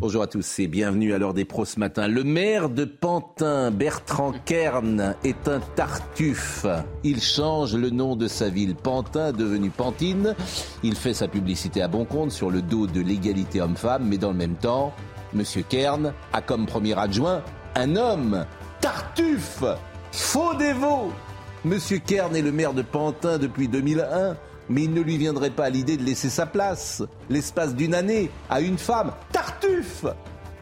Bonjour à tous et bienvenue à l'heure des pros ce matin. Le maire de Pantin, Bertrand Kern, est un tartuffe. Il change le nom de sa ville. Pantin, devenu Pantine. Il fait sa publicité à bon compte sur le dos de l'égalité homme-femme, mais dans le même temps, Monsieur Kern a comme premier adjoint un homme. Tartuffe Faux dévot Monsieur Kern est le maire de Pantin depuis 2001, mais il ne lui viendrait pas l'idée de laisser sa place, l'espace d'une année, à une femme. Tartuffe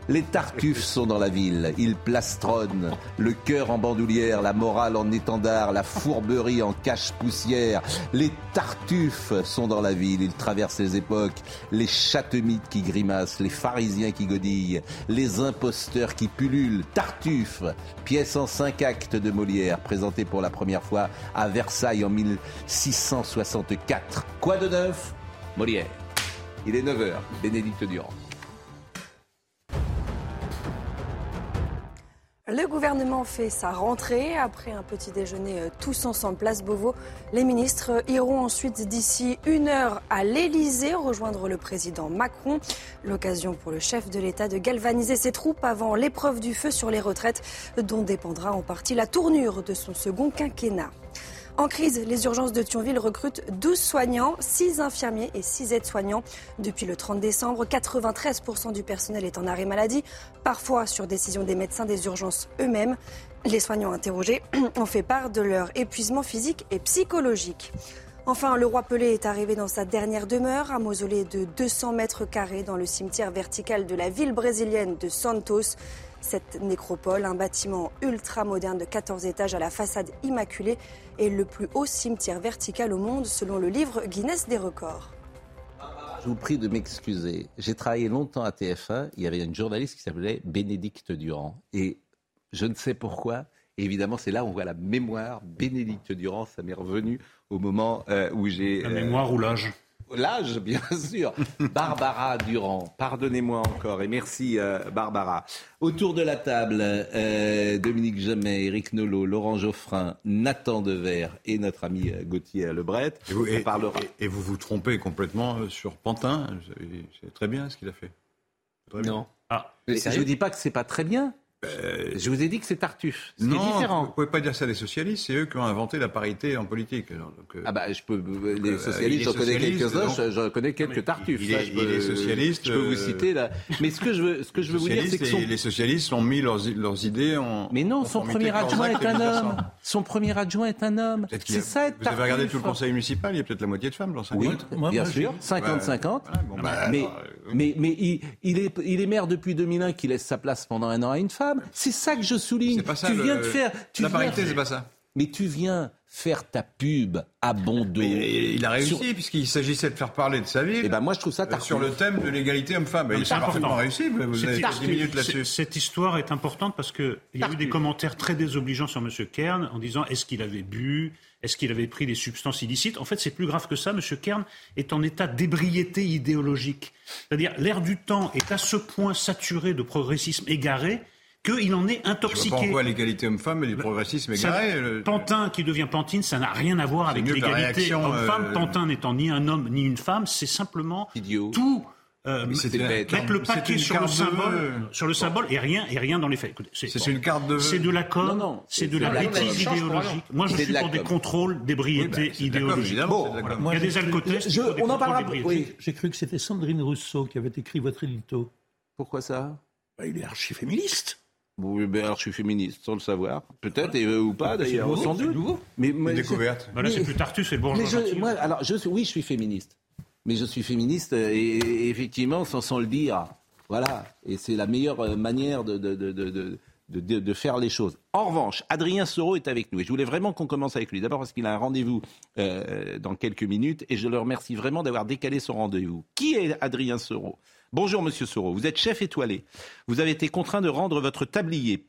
les tartuffes sont dans la ville, ils plastronnent, le cœur en bandoulière, la morale en étendard, la fourberie en cache-poussière. Les tartuffes sont dans la ville, ils traversent les époques, les châtemites qui grimacent, les pharisiens qui godillent, les imposteurs qui pullulent. Tartuffe, pièce en cinq actes de Molière, présentée pour la première fois à Versailles en 1664. Quoi de neuf? Molière. Il est 9h, Bénédicte Durand. Le gouvernement fait sa rentrée. Après un petit déjeuner euh, tous ensemble, place Beauvau, les ministres iront ensuite d'ici une heure à l'Elysée rejoindre le président Macron. L'occasion pour le chef de l'État de galvaniser ses troupes avant l'épreuve du feu sur les retraites, dont dépendra en partie la tournure de son second quinquennat. En crise, les urgences de Thionville recrutent 12 soignants, 6 infirmiers et 6 aides-soignants. Depuis le 30 décembre, 93% du personnel est en arrêt maladie, parfois sur décision des médecins des urgences eux-mêmes. Les soignants interrogés ont fait part de leur épuisement physique et psychologique. Enfin, le roi Pelé est arrivé dans sa dernière demeure, un mausolée de 200 mètres carrés dans le cimetière vertical de la ville brésilienne de Santos. Cette nécropole, un bâtiment ultra moderne de 14 étages à la façade immaculée, est le plus haut cimetière vertical au monde selon le livre Guinness des records. Je vous prie de m'excuser. J'ai travaillé longtemps à TF1. Il y avait une journaliste qui s'appelait Bénédicte Durand. Et je ne sais pourquoi. Évidemment, c'est là où on voit la mémoire. Bénédicte Durand, ça m'est revenu au moment euh, où j'ai. La mémoire ou l'âge? L'âge, bien sûr. Barbara Durand, pardonnez-moi encore et merci euh, Barbara. Autour de la table, euh, Dominique Jamais, Eric Nolot, Laurent Geoffrin, Nathan Dever et notre ami euh, Gauthier Lebret. Et vous, et- On parlera. et- et vous vous trompez complètement sur Pantin. C'est très bien ce qu'il a fait. Très bien. Non. Ah, Mais je ne dis pas que c'est pas très bien. Euh, Je vous ai dit que c'est Tartuffe. C'est non, différent. vous pouvez pas dire ça des socialistes. C'est eux qui ont inventé la parité en politique. Alors, donc, euh, Ah bah je peux les Euh, il socialistes, j'en connais quelques-uns, donc. je- j'en connais quelques tartuffes. il ça, est- je il est socialiste, Je peux vous citer là. Mais ce que je veux, ce que je veux vous dire, c'est que son... les socialistes ont mis leurs, leurs idées en. Mais non, son premier adjoint est un homme. Son premier adjoint est un homme. C'est ça être Vous avez regardé tout le conseil municipal, il y a peut-être la moitié de femmes dans 5 Oui, bien sûr, j'ai- 50-50. Voilà, bon, bah, mais, mais, mais il est, il est maire depuis 2001 qui laisse sa place pendant un an à une femme. C'est ça que je souligne. c'est pas ça. tu le- viens de faire. Tu la parité, c'est pas ça. Mais tu viens faire ta pub à bon dos. Mais il a réussi Sur- puisqu'il s'agissait de faire parler de sa ville. Eh ben moi je trouve ça euh, sur le thème de l'égalité homme-femme. Il c'est a parfaitement important. réussi. Vous C'est- avez c'est- 10 minutes c'est- là-dessus. Cette histoire est importante parce qu'il y a eu des commentaires très désobligeants sur M. Kern en disant est-ce qu'il avait bu? Est-ce qu'il avait pris des substances illicites? En fait, c'est plus grave que ça. M. Kern est en état d'ébriété idéologique. C'est-à-dire, l'air du temps est à ce point saturé de progressisme égaré qu'il en est Je vois pas en intoxiqué. quoi l'égalité homme-femme et du progressisme Ça- égaré. le- Pantin qui devient Pantine, ça n'a rien à voir avec l'égalité réaction, homme-femme. euh, Pantin n'étant ni un homme ni une femme, c'est simplement Idiot. tout. euh, mettre le c'est paquet sur le de symbole, sur le symbole et rien et rien dans les faits. C'est bon, une carte de c'est de la com, c'est de la bêtise idéologique. Moi, je suis de pour des contrôles Oui, d'ébriété bah, de la com, idéologique. com. Il y a des alcotests. Je- on en parlera. Oui. J'ai cru que c'était Sandrine Rousseau qui avait écrit votre édito. Pourquoi ça? Bah, il est archi-féministe. Oui, ben alors je suis féministe, sans le savoir. Peut-être, et, euh, ou pas d'ailleurs, nouveau, sans c'est doute. nouveau. Mais, Une mais- découverte. Bah là, c'est Mais- plus Tartuffe, c'est le bourgeois. mais je, gentil. moi, alors, je oui, je suis féministe. Mais je suis féministe, euh, et, et effectivement, sans, sans le dire. Voilà. Et c'est la meilleure euh, manière de, de, de, de, de- de, de- de faire les choses. En revanche, Adrien Soro est avec nous et je voulais vraiment qu'on commence avec lui. D'abord parce qu'il a un rendez-vous euh, dans quelques minutes et je le remercie vraiment d'avoir décalé son rendez-vous. Qui est Adrien Soro? Bonjour Monsieur Soro, vous êtes chef étoilé. Vous avez été contraint de rendre votre tablier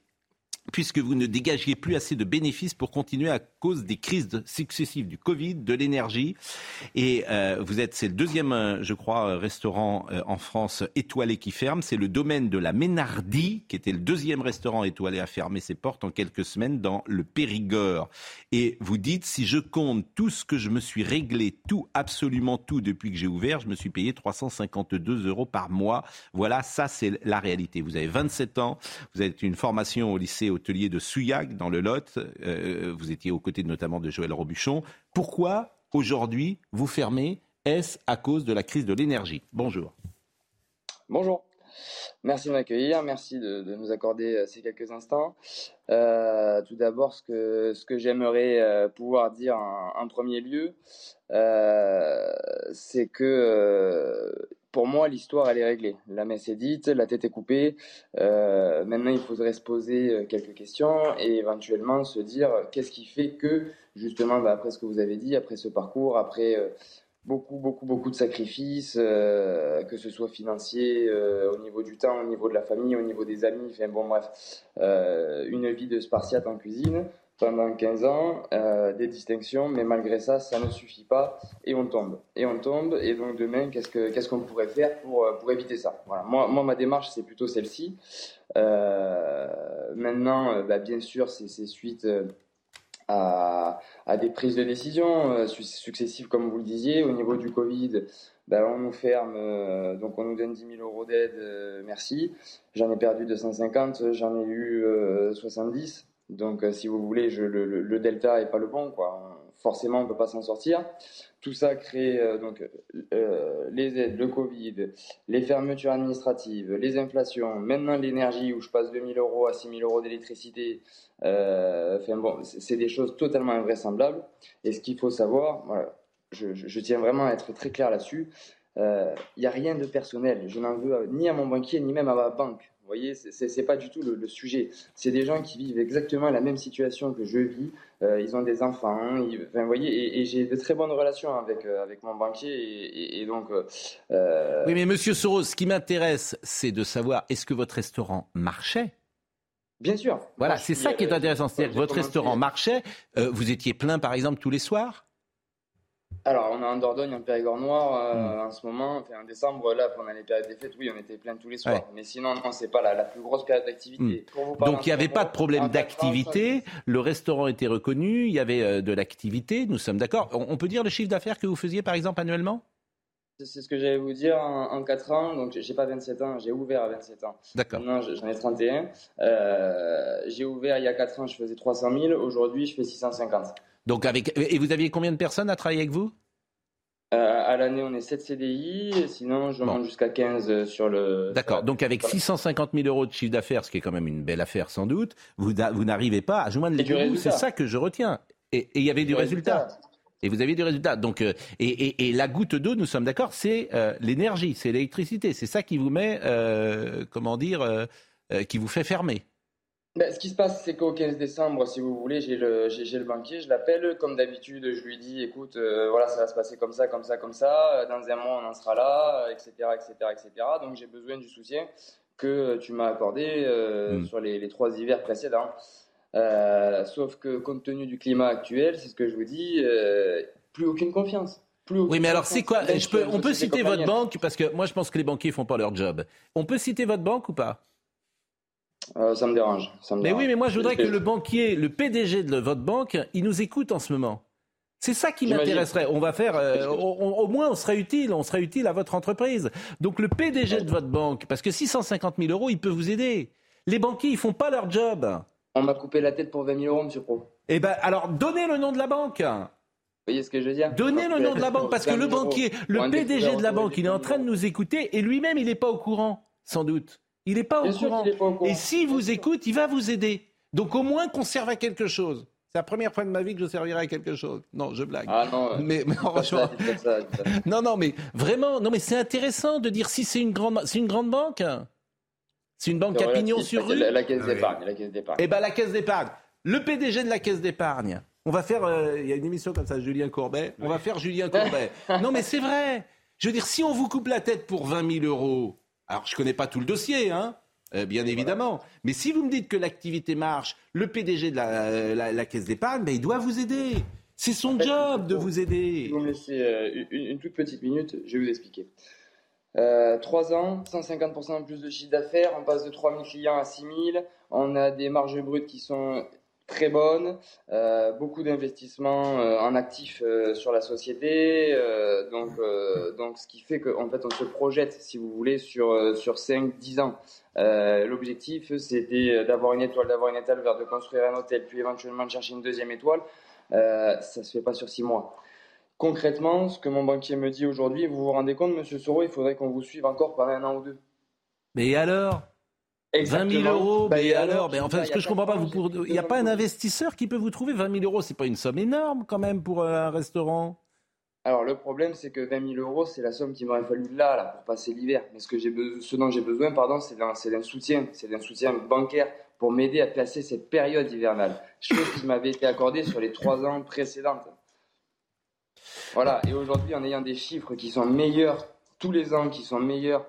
puisque vous ne dégagiez plus assez de bénéfices pour continuer à cause des crises successives du Covid, de l'énergie. Et euh, vous êtes, c'est le deuxième, euh, je crois, euh, restaurant en France étoilé qui ferme. C'est le domaine de la Ménardie, qui était le deuxième restaurant étoilé à fermer ses portes en quelques semaines dans le Périgord. Et vous dites, si je compte tout ce que je me suis réglé, tout, absolument tout depuis que j'ai ouvert, je me suis payé 352 euros par mois. Voilà, ça c'est la réalité. Vous avez 27 ans, vous avez une formation au lycée hôtelier de Souillac dans le Lot. Euh, vous étiez aux côtés notamment de Joël Robuchon. Pourquoi aujourd'hui vous fermez? Est-ce à cause de la crise de l'énergie? Bonjour. Bonjour. Merci de m'accueillir, merci de, nous accorder euh, ces quelques instants. Euh, tout d'abord, ce que, j'aimerais pouvoir dire en, premier lieu, c'est que pour moi, l'histoire, elle est réglée. La messe est dite, la tête est coupée. Euh, maintenant, il faudrait se poser euh, quelques questions et éventuellement se dire euh, qu'est-ce qui fait que, justement, bah, après ce que vous avez dit, après ce parcours, après beaucoup, beaucoup, beaucoup de sacrifices, que ce soit financier, au niveau du temps, au niveau de la famille, au niveau des amis, enfin bon, bref, une vie de spartiate en cuisine pendant 15 ans, euh, des distinctions, mais malgré ça, ça ne suffit pas et on tombe. Et on tombe, et donc demain, qu'est-ce que qu'est-ce qu'on pourrait faire pour, euh, pour éviter ça? Voilà. moi, moi, ma démarche, c'est plutôt celle-ci. Euh, maintenant, bah, bien sûr, c'est suite. à, à des prises de décision su- successives, comme vous le disiez. Au niveau du Covid, ben, on nous ferme, donc on nous donne 10 000 euros d'aide, merci. J'en ai perdu 250, j'en ai eu euh, 70. Donc, euh, si vous voulez, le, delta est pas le bon, quoi. Forcément, on peut pas s'en sortir. Tout ça crée euh, donc euh, les aides, le Covid, les fermetures administratives, les inflations, maintenant l'énergie où je passe 2 000 euros à 6 000 euros d'électricité. C'est des choses totalement invraisemblables. Et ce qu'il faut savoir, voilà, je, je- tiens vraiment à être très clair là-dessus. Il n'y a rien de personnel. Je n'en veux ni à mon banquier ni même à ma banque. Vous voyez, c'est- pas du tout le, le sujet. C'est des gens qui vivent exactement la même situation que je vis. Euh, ils ont des enfants. ils- enfin, vous voyez, et, et j'ai de très bonnes relations avec euh, avec mon banquier. Et, donc, euh, Oui, mais Monsieur Soros, ce qui m'intéresse, c'est de savoir est-ce que votre restaurant marchait? Bien sûr. Voilà, c'est ça qui est intéressant. C'est-à-dire que votre restaurant marchait. vous étiez plein, par exemple, tous les soirs? Alors, on est en Dordogne, en Périgord noir, Hmm. euh, en ce moment, enfin, en décembre, là, pendant les périodes des fêtes, oui, on était plein tous les soirs. Ouais. Mais sinon, non, c'est pas la, la plus grosse période d'activité. Parler Donc il n'y avait pas de problème d'activité, le restaurant était reconnu, il y avait euh, de l'activité, nous sommes d'accord. On, on peut dire le chiffre d'affaires que vous faisiez par exemple annuellement? C'est ce que j'allais vous dire en, en 4 ans. Donc, j'ai pas 27 ans, j'ai ouvert à 27 ans. D'accord. Maintenant, j'en ai 31. Euh, j'ai ouvert il y a 4 ans, je faisais 300 000. Aujourd'hui, je fais 650. Donc avec et vous aviez combien de personnes à travailler avec vous? Euh, à l'année, on est 7 CDI. Sinon, je Bon. monte jusqu'à 15 sur le. D'accord. Donc avec sur la- 650 000 euros de chiffre d'affaires, ce qui est quand même une belle affaire sans doute, vous, vous n'arrivez pas à joindre les du deux résultat. C'est ça que je retiens. Et et il y avait du résultat. Et vous avez du résultat. Donc, euh, et, et- et la goutte d'eau, nous sommes d'accord, c'est euh, l'énergie, c'est l'électricité. C'est ça qui vous met, euh, comment dire, qui vous fait fermer. Ben, ce qui se passe, c'est qu'au 15 décembre, si vous voulez, j'ai le, j'ai, j'ai le banquier, je l'appelle, comme d'habitude, je lui dis, écoute, voilà, ça va se passer comme ça, comme ça, comme ça, dans un mois, on en sera là, etc., etc., etc. Donc, j'ai besoin du soutien que tu m'as accordé euh, Mm. sur les, les trois hivers précédents. Euh, sauf que, compte tenu du climat actuel, c'est ce que je vous dis, euh, plus aucune confiance. Plus aucune Oui, mais alors c'est quoi je peux, On peut citer votre banque parce que moi je pense que les banquiers font pas leur job. On peut citer votre banque ou pas? Euh, ça me dérange. Ça me Mais oui, mais moi je voudrais que le banquier, le PDG de votre banque, il nous écoute en ce moment. C'est ça qui m'intéresserait. On va faire, euh, on- au moins on serait utile, on serait utile à votre entreprise. Donc le PDG de votre banque, parce que 650 000 euros, il peut vous aider. Les banquiers, ils font pas leur job. On m'a coupé la tête pour 20 000 euros, monsieur Pro. Eh ben, alors donnez le nom de la banque. Vous voyez ce que je veux dire Donnez le nom de la banque parce que le banquier, le PDG de la banque, il est en train de nous écouter et lui-même, il n'est pas au courant, sans doute. Il n'est pas au courant. qu'il est pas au courant. Et s'il vous sûr. écoute, il va vous aider. Donc au moins qu'on serve à quelque chose. C'est la première fois de ma vie que je servirai à quelque chose. Non, je blague. Ah non, euh, mais, mais franchement, ça, ça, ça. non, non, mais vraiment, non, mais c'est intéressant de dire si c'est une grande, c'est une grande banque. C'est une banque à pignon sur rue La, la caisse d'épargne. La caisse d'épargne. Eh bien, la caisse d'épargne. Le PDG de la caisse d'épargne. On va faire. euh, Il y a une émission comme ça, Julien Courbet. On va faire Julien Courbet. non, mais c'est vrai. Je veux dire, si on vous coupe la tête pour 20 000 euros, alors je connais pas tout le dossier, hein. euh, bien évidemment. Mais si vous me dites que l'activité marche, le PDG de la, la- la caisse d'épargne, ben, il doit vous aider. C'est son fait, job de vous Si aider. vous me laissez euh, une, une toute petite minute, je vais vous expliquer. Euh, 3 ans, 150% de plus de chiffre d'affaires, on passe de 3000 clients à 6000, on a des marges brutes qui sont très bonnes, euh, beaucoup d'investissements euh, en actifs euh, sur la société, euh, donc, euh, donc ce qui fait qu'en fait on se projette, si vous voulez, sur, euh, sur 5-10 ans. Euh, L'objectif c'était d'avoir une étoile, d'avoir une étoile verte, de construire un hôtel, puis éventuellement de chercher une deuxième étoile. Euh, ça se fait pas sur 6 mois. Concrètement, ce que mon banquier me dit aujourd'hui, vous vous rendez compte, monsieur Soro, il faudrait qu'on vous suive encore pendant un an ou deux. Mais alors? 20 000 Exactement. euros, Bah, mais alors, mais enfin, bah, ce que je pas comprends pas, vous pour- il n'y a pas un investisseur qui peut vous trouver 20 000 euros. C'est pas une somme énorme quand même pour euh, un restaurant. Alors le problème, c'est que 20 000 euros, c'est la somme qu'il m'aurait fallu là, là, pour passer l'hiver. Mais ce, que j'ai be- ce dont j'ai besoin, pardon, c'est d'un, c'est d'un soutien, c'est d'un soutien bancaire pour m'aider à passer cette période hivernale. Chose qui m'avait été accordée sur les trois ans précédentes. Voilà, et aujourd'hui, en ayant des chiffres qui sont meilleurs tous les ans, qui sont meilleurs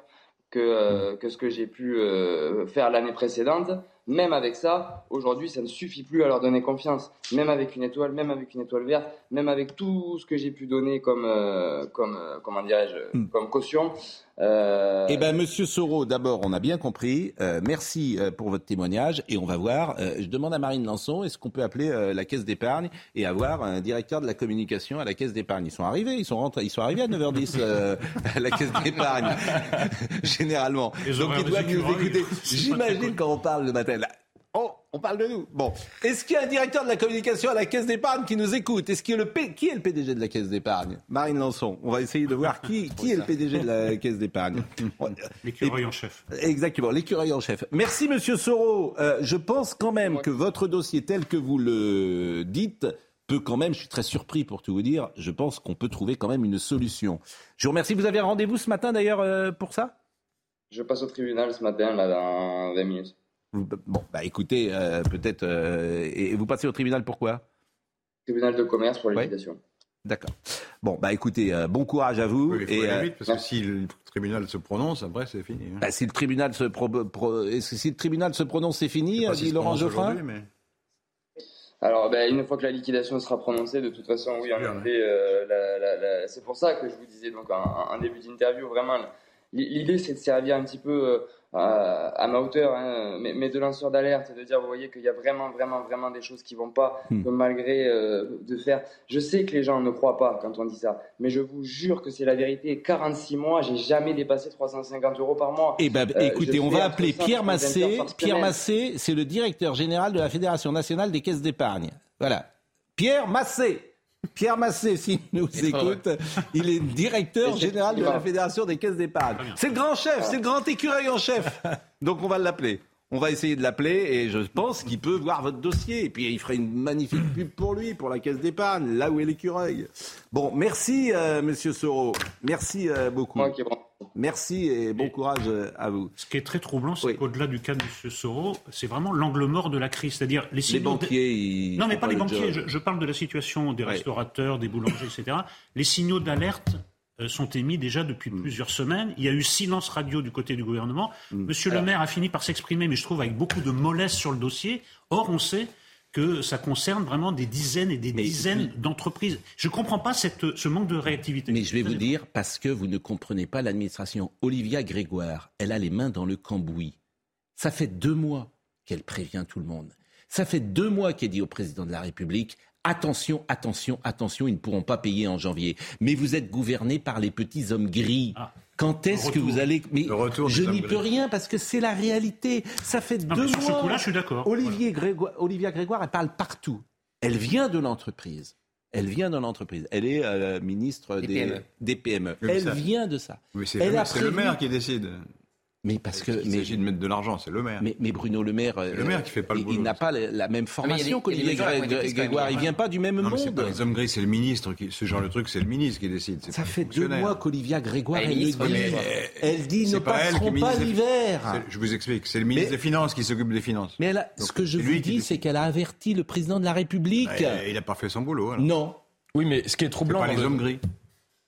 que, euh, ce que j'ai pu euh, faire l'année précédente, même avec ça, aujourd'hui, ça ne suffit plus à leur donner confiance. Même avec une étoile, même avec une étoile verte, même avec tout ce que j'ai pu donner comme, euh, comme euh, comment dirais-je, Hmm. comme caution. euh, Eh bien, Monsieur Soro, d'abord, on a bien compris. Euh, merci euh, pour votre témoignage et on va voir. euh, je demande à Marine Lançon, est-ce qu'on peut appeler euh, la caisse d'épargne et avoir un directeur de la communication à la caisse d'épargne? Ils sont arrivés, ils sont rentrés, ils sont arrivés à 9h10 euh, à la caisse d'épargne, généralement. Donc ils doivent nous écouter. J'imagine quand on parle le matin. Oh, on parle de nous. Bon, est-ce qu'il y a un directeur de la communication à la caisse d'épargne qui nous écoute? Est-ce qu'il y a le P... qui est le PDG de la caisse d'épargne? Marine Lançon. On va essayer de voir qui, qui est le PDG de la caisse d'épargne. L'écureuil en chef. Exactement, l'écureuil en chef. Merci Monsieur Soro. Euh, je pense quand même que votre dossier tel que vous le dites peut quand même, je suis très surpris pour tout vous dire, je pense qu'on peut trouver quand même une solution. Je vous remercie. Vous avez un rendez-vous ce matin d'ailleurs euh, pour ça? Je passe au tribunal ce matin, là, dans 20 minutes. Vous- Bon, bah écoutez, euh, peut-être. euh, et vous passez au tribunal pourquoi? Tribunal de commerce pour Ouais. liquidation. D'accord. Bon, bah écoutez, euh, bon courage à vous. Oui, il faut et aller euh, vite, parce que si le tribunal se prononce, après c'est fini. hein. bah, si le tribunal se pro- pro- est-ce que si le tribunal se prononce, c'est fini, dit se Laurent Geoffrin. mais- Alors, ben, une fois que la liquidation sera prononcée, de toute façon, oui, en effet, euh, c'est pour ça que je vous disais donc en, en début d'interview, vraiment, l'idée c'est de servir un petit peu euh, à, à ma hauteur, hein, mais, mais de lanceur d'alerte, et de dire, vous voyez qu'il y a vraiment, vraiment, vraiment des choses qui vont pas, Hmm. que malgré euh, de faire. Je sais que les gens ne croient pas quand on dit ça, mais je vous jure que c'est la vérité. 46 mois, j'ai jamais dépassé 350 euros par mois. Eh ben, Euh, écoutez, on va appeler 100 Pierre et 120 Massé. Pierre. Massé, c'est le directeur général de la Fédération nationale des caisses d'épargne. Voilà. Pierre Massé. Pierre Massé, s'il nous écoute, il est directeur général de la Fédération des caisses d'épargne. C'est le grand chef, c'est le grand écureuil en chef. Donc on va l'appeler. On va essayer de l'appeler et je pense qu'il peut voir votre dossier. Et puis il ferait une magnifique pub pour lui, pour la caisse d'épargne, là où est l'écureuil. Bon, merci euh, Monsieur Soro. Merci euh, beaucoup. Merci et bon courage euh, à vous. Ce qui est très troublant, c'est Oui. qu'au-delà du cas de M. Soro, c'est vraiment l'angle mort de la crise. C'est-à-dire les Les banquiers, ils Non, mais pas les le banquiers. Je, je parle de la situation des Ouais. restaurateurs, des boulangers, etc. Les signaux d'alerte euh, sont émis déjà depuis Mm. plusieurs semaines. Il y a eu silence radio du côté du gouvernement. Mm. Monsieur le maire a fini par s'exprimer, mais je trouve avec beaucoup de mollesse sur le dossier. Or, on sait que ça concerne vraiment des dizaines et des Mais- dizaines d'entreprises. Je ne comprends pas cette, ce manque de réactivité. Mais je vais vous dire, parce que vous ne comprenez pas l'administration. Olivia Grégoire, elle a les mains dans le cambouis. Ça fait deux mois qu'elle prévient tout le monde. Ça fait deux mois qu'elle dit au président de la République Attention, attention, attention, ils ne pourront pas payer en janvier. Mais vous êtes gouverné par les petits hommes gris. Ah. Quand est-ce que vous allez Mais Le retour des je n'y peux rien parce que c'est la réalité. Ça fait Non, deux sur ce mois. coup-là, je suis d'accord. Olivier Grégoire, Olivia Grégoire, elle parle partout. Elle vient de l'entreprise. Elle vient de l'entreprise. Elle est euh, ministre des, PME. des PME. Oui, mais Elle ça- vient de ça. Oui, c'est le, maire qui décide. Mais parce que. Il s'agit de mettre de l'argent, c'est le maire. mais, mais Bruno Le Maire, euh, le maire qui fait pas le il- boulot. il n'a pas la, la même formation qu'Olivier Grégoire. Il vient pas du même Non, monde. pas les hommes gris, c'est le ministre qui, ce genre de truc, c'est le ministre qui décide. Ça pas fait deux mois qu'Olivia Grégoire, Elle est elle, dit. Elle dit ne pas passeront est pas l'hiver. Je vous explique, c'est le ministre Mais- des Finances qui s'occupe des finances. Mais elle a- Donc, ce que je vous dis, c'est qu'elle a averti le président de la République. Ah, Il n'a pas fait son boulot. alors. Non. Oui, mais ce qui est troublant. pas dans les le- hommes gris.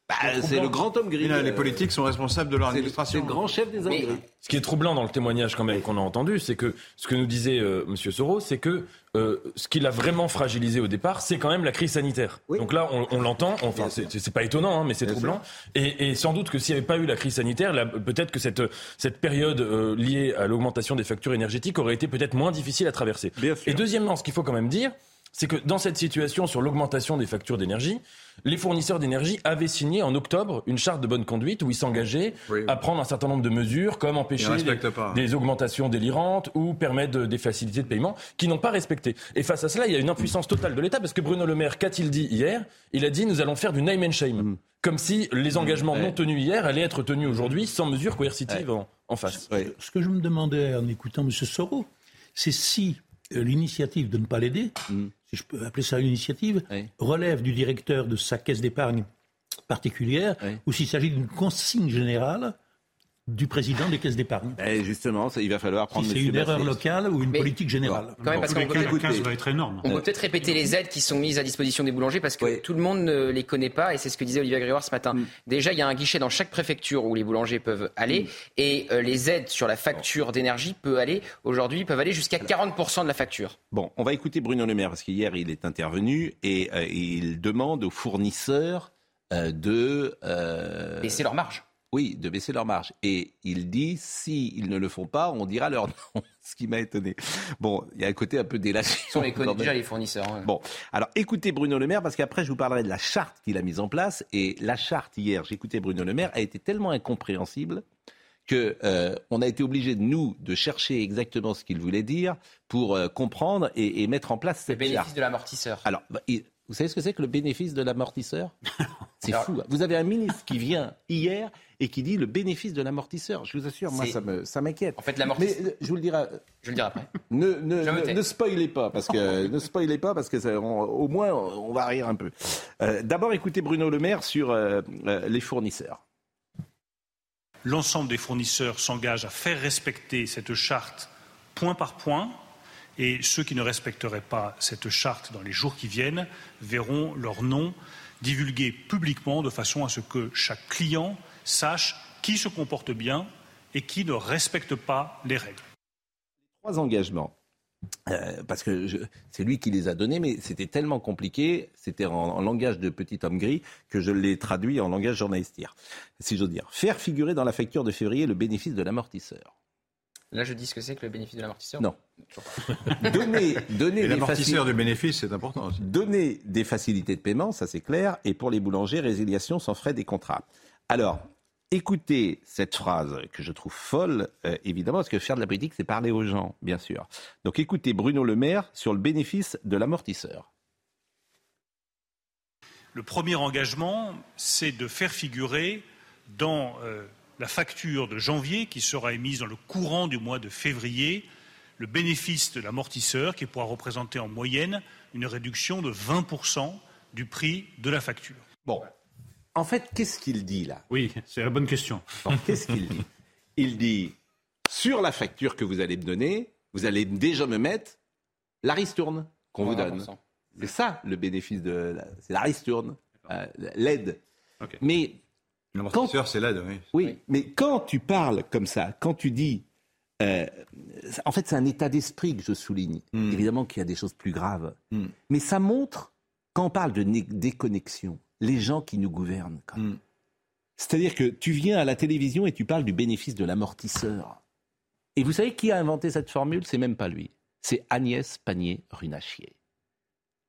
Bah, c'est le grand homme gris. Là, les euh, politiques sont responsables de leur le, c'est administration. le grand chef des hommes gris. Ce qui est troublant dans le témoignage quand même qu'on a entendu, c'est que ce que nous disait euh, Monsieur Soros, c'est que euh, ce qui l'a vraiment fragilisé au départ, c'est quand même la crise sanitaire. Oui. Donc là, on, on l'entend. Enfin, c'est pas étonnant, hein, mais c'est troublant. Et, et sans doute que s'il n'y avait pas eu la crise sanitaire, peut-être que cette cette période euh, liée à l'augmentation des factures énergétiques aurait été peut-être moins difficile à traverser. Bien sûr. Et deuxièmement, ce qu'il faut quand même dire, c'est que dans cette situation sur l'augmentation des factures d'énergie, les fournisseurs d'énergie avaient signé en octobre une charte de bonne conduite où ils s'engageaient Oui. à prendre un certain nombre de mesures, comme empêcher des, augmentations délirantes ou permettre de- des facilités de paiement qui n'ont pas respecté. Et face à cela, il y a une impuissance totale de l'État parce que Bruno Le Maire, qu'a-t-il dit hier? Il a dit nous allons faire du name and shame. Comme si les engagements Ouais. non tenus hier allaient être tenus aujourd'hui sans mesure coercitive en, en face. Ouais. Ce que je me demandais en écoutant M. Soro, c'est si euh, l'initiative de ne pas l'aider, Mm. Si je peux appeler ça une initiative, Oui. relève du directeur de sa caisse d'épargne particulière, Oui. ou s'il s'agit d'une consigne générale du président des caisses d'épargne. Eh, justement, ça, il va falloir Si prendre c'est Monsieur une erreur locale ou une Mais- politique générale. Quand même, parce cas, peut. 15 va être énorme. on peut peut-être répéter les aides qui sont mises à disposition des boulangers parce que Oui. tout le monde ne les connaît pas et c'est ce que disait Olivier Grégoire ce matin. Mm. Déjà, il y a un guichet dans chaque préfecture où les boulangers peuvent aller et euh, les aides sur la facture d'énergie peuvent aller aujourd'hui peuvent aller jusqu'à 40% de la facture. Bon, on va écouter Bruno Le Maire parce qu'hier il est intervenu et euh, il demande aux fournisseurs euh, de euh, Baisser leur marge. Oui de baisser leur marge et il dit si ils ne le font pas, on dira leur nom. Ce qui m'a étonné. Bon, il y a un côté un peu les connaît quand même. déjà les fournisseurs. Bon, alors écoutez Bruno Le Maire parce qu'après je vous parlerai de la charte qu'il a mise en place et la charte hier, j'écoutais Bruno Le Maire, a été tellement incompréhensible que euh, on a été obligé de nous de chercher exactement ce qu'il voulait dire pour euh, comprendre et, et mettre en place Le cette bénéfice charte. de l'amortisseur. Alors, bah, vous savez ce que c'est que le bénéfice de l'amortisseur? C'est fou. hein. Vous avez un ministre qui vient hier et qui dit le bénéfice de l'amortisseur. Je vous assure, moi ça me ça m'inquiète. En fait, l'amortisseur. euh, je vous le dirai, Je le dirai après. ne, ne, ne, ne spoilez pas, parce que ne spoilez pas, parce que ça- on- au moins on va rire un peu. Euh, D'abord, écoutez Bruno Le Maire sur euh, euh, les fournisseurs. L'ensemble des fournisseurs s'engagent à faire respecter cette charte point par point. Et ceux qui ne respecteraient pas cette charte dans les jours qui viennent verront leur nom divulgué publiquement de façon à ce que chaque client sache qui se comporte bien et qui ne respecte pas les règles. Trois engagements. Euh, parce que c'est lui qui les a donnés, mais c'était tellement compliqué, c'était en, en langage de petit homme gris, que je l'ai traduit en langage journalistique, si j'ose dire. Faire figurer dans la facture de février le bénéfice de l'amortisseur. Là, je dis ce que c'est que le bénéfice de l'amortisseur? Non. Donner, l'amortisseur du bénéfice, c'est important aussi. donner des facilités de paiement, ça c'est clair, et pour les boulangers, résiliation sans frais des contrats. Alors, écoutez cette phrase que je trouve folle, euh, évidemment, parce que faire de la politique, c'est parler aux gens, bien sûr. Donc écoutez Bruno Le Maire sur le bénéfice de l'amortisseur. Le premier engagement, c'est de faire figurer dans euh, la facture de janvier, qui sera émise dans le courant du mois de février, le bénéfice de l'amortisseur, qui pourra représenter en moyenne une réduction de 20% du prix de la facture. Bon, en fait, qu'est-ce qu'il dit là? Oui, c'est la bonne question. Bon, Qu'est-ce qu'il dit? Il dit, sur la facture que vous allez me donner, vous allez déjà me mettre la ristourne qu'on vous donne. 20%. C'est ça le bénéfice de la, c'est la ristourne, euh, l'aide. Mais L'amortisseur, c'est l'aide, oui. oui, mais quand tu parles comme ça, quand tu dis, euh, en fait, c'est un état d'esprit que je souligne. Mm. Évidemment qu'il y a des choses plus graves, Mm. mais ça montre quand on parle de déconnexion, les gens qui nous gouvernent. quand même. Mm. C'est-à-dire que tu viens à la télévision et tu parles du bénéfice de l'amortisseur. Et vous savez qui a inventé cette formule? C'est même pas lui. C'est Agnès Pannier-Runacher.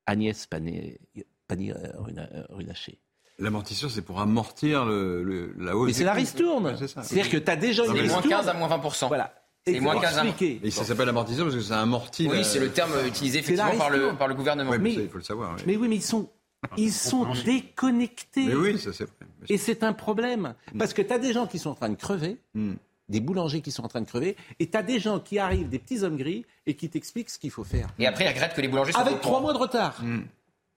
Agnès Pannier- Pannier-Runacher. L'amortisseur, c'est pour amortir le, le- la hausse. Mais c'est la ristourne. Ouais, c'est ça. C'est-à-dire que tu as déjà une C'est moins ristourne. 15 à moins 20%. Voilà. Et moins pour 15 à- expliquer. Et ça s'appelle amortisseur parce que ça amortit. Oui, la- c'est le terme utilisé effectivement par le, ristourne. par le gouvernement. Ouais, mais Mais- ça, il faut le savoir. oui. Mais oui, mais ils sont, ils sont déconnectés. Mais oui, ça c'est vrai. Et c'est un problème. Parce que tu as des gens qui sont en train de crever, Mm. des boulangers qui sont en train de crever, et tu as des gens qui arrivent, des petits hommes gris, et qui t'expliquent ce qu'il faut faire. Et après, ils regrettent que les boulangers soient Avec trois mois de retard.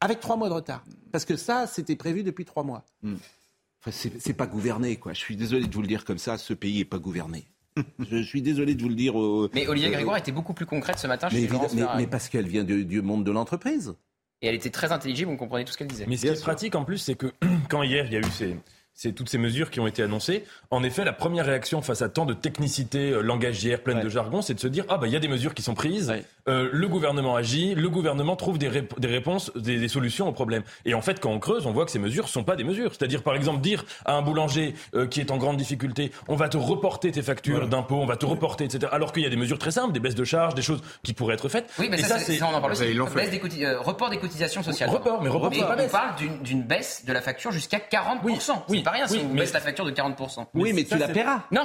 Avec trois mois de retard. Parce que ça, c'était prévu depuis trois mois. Enfin, c'est pas gouverné, quoi. Je suis désolé de vous le dire comme ça, ce pays est pas gouverné. je, suis désolé de vous le dire. au- Mais Olivier euh, Grégoire était beaucoup plus concrète ce matin mais, chez mais- mais parce qu'elle vient du, du monde de l'entreprise. Et elle était très intelligible, on comprenait tout ce qu'elle disait. Mais ce qui est pratique en plus, c'est que quand hier il y a eu ces, ces- toutes ces mesures qui ont été annoncées, en effet, la première réaction face à tant de technicité euh, langagière, pleine de jargon, c'est de se dire ah bah il y a des mesures qui sont prises, euh, le gouvernement agit, le gouvernement trouve des, rép- des réponses, des, des solutions aux problèmes. Et en fait, quand on creuse, on voit que ces mesures sont pas des mesures. C'est-à-dire par exemple dire à un boulanger euh, qui est en grande difficulté, on va te reporter tes factures d'impôts, on va te reporter, etc. Alors qu'il y a des mesures très simples, des baisses de charges, des choses qui pourraient être faites. Oui, mais Et ça, c'est- on en parle aussi. Baisse des euh, report des cotisations sociales. Report, mais report, c'est pas on baisse. parle d'une- d'une baisse de la facture jusqu'à 40%. c'est pas rien si oui, on mais- baisse la facture de 40%. Oui, mais tu la paieras. Non.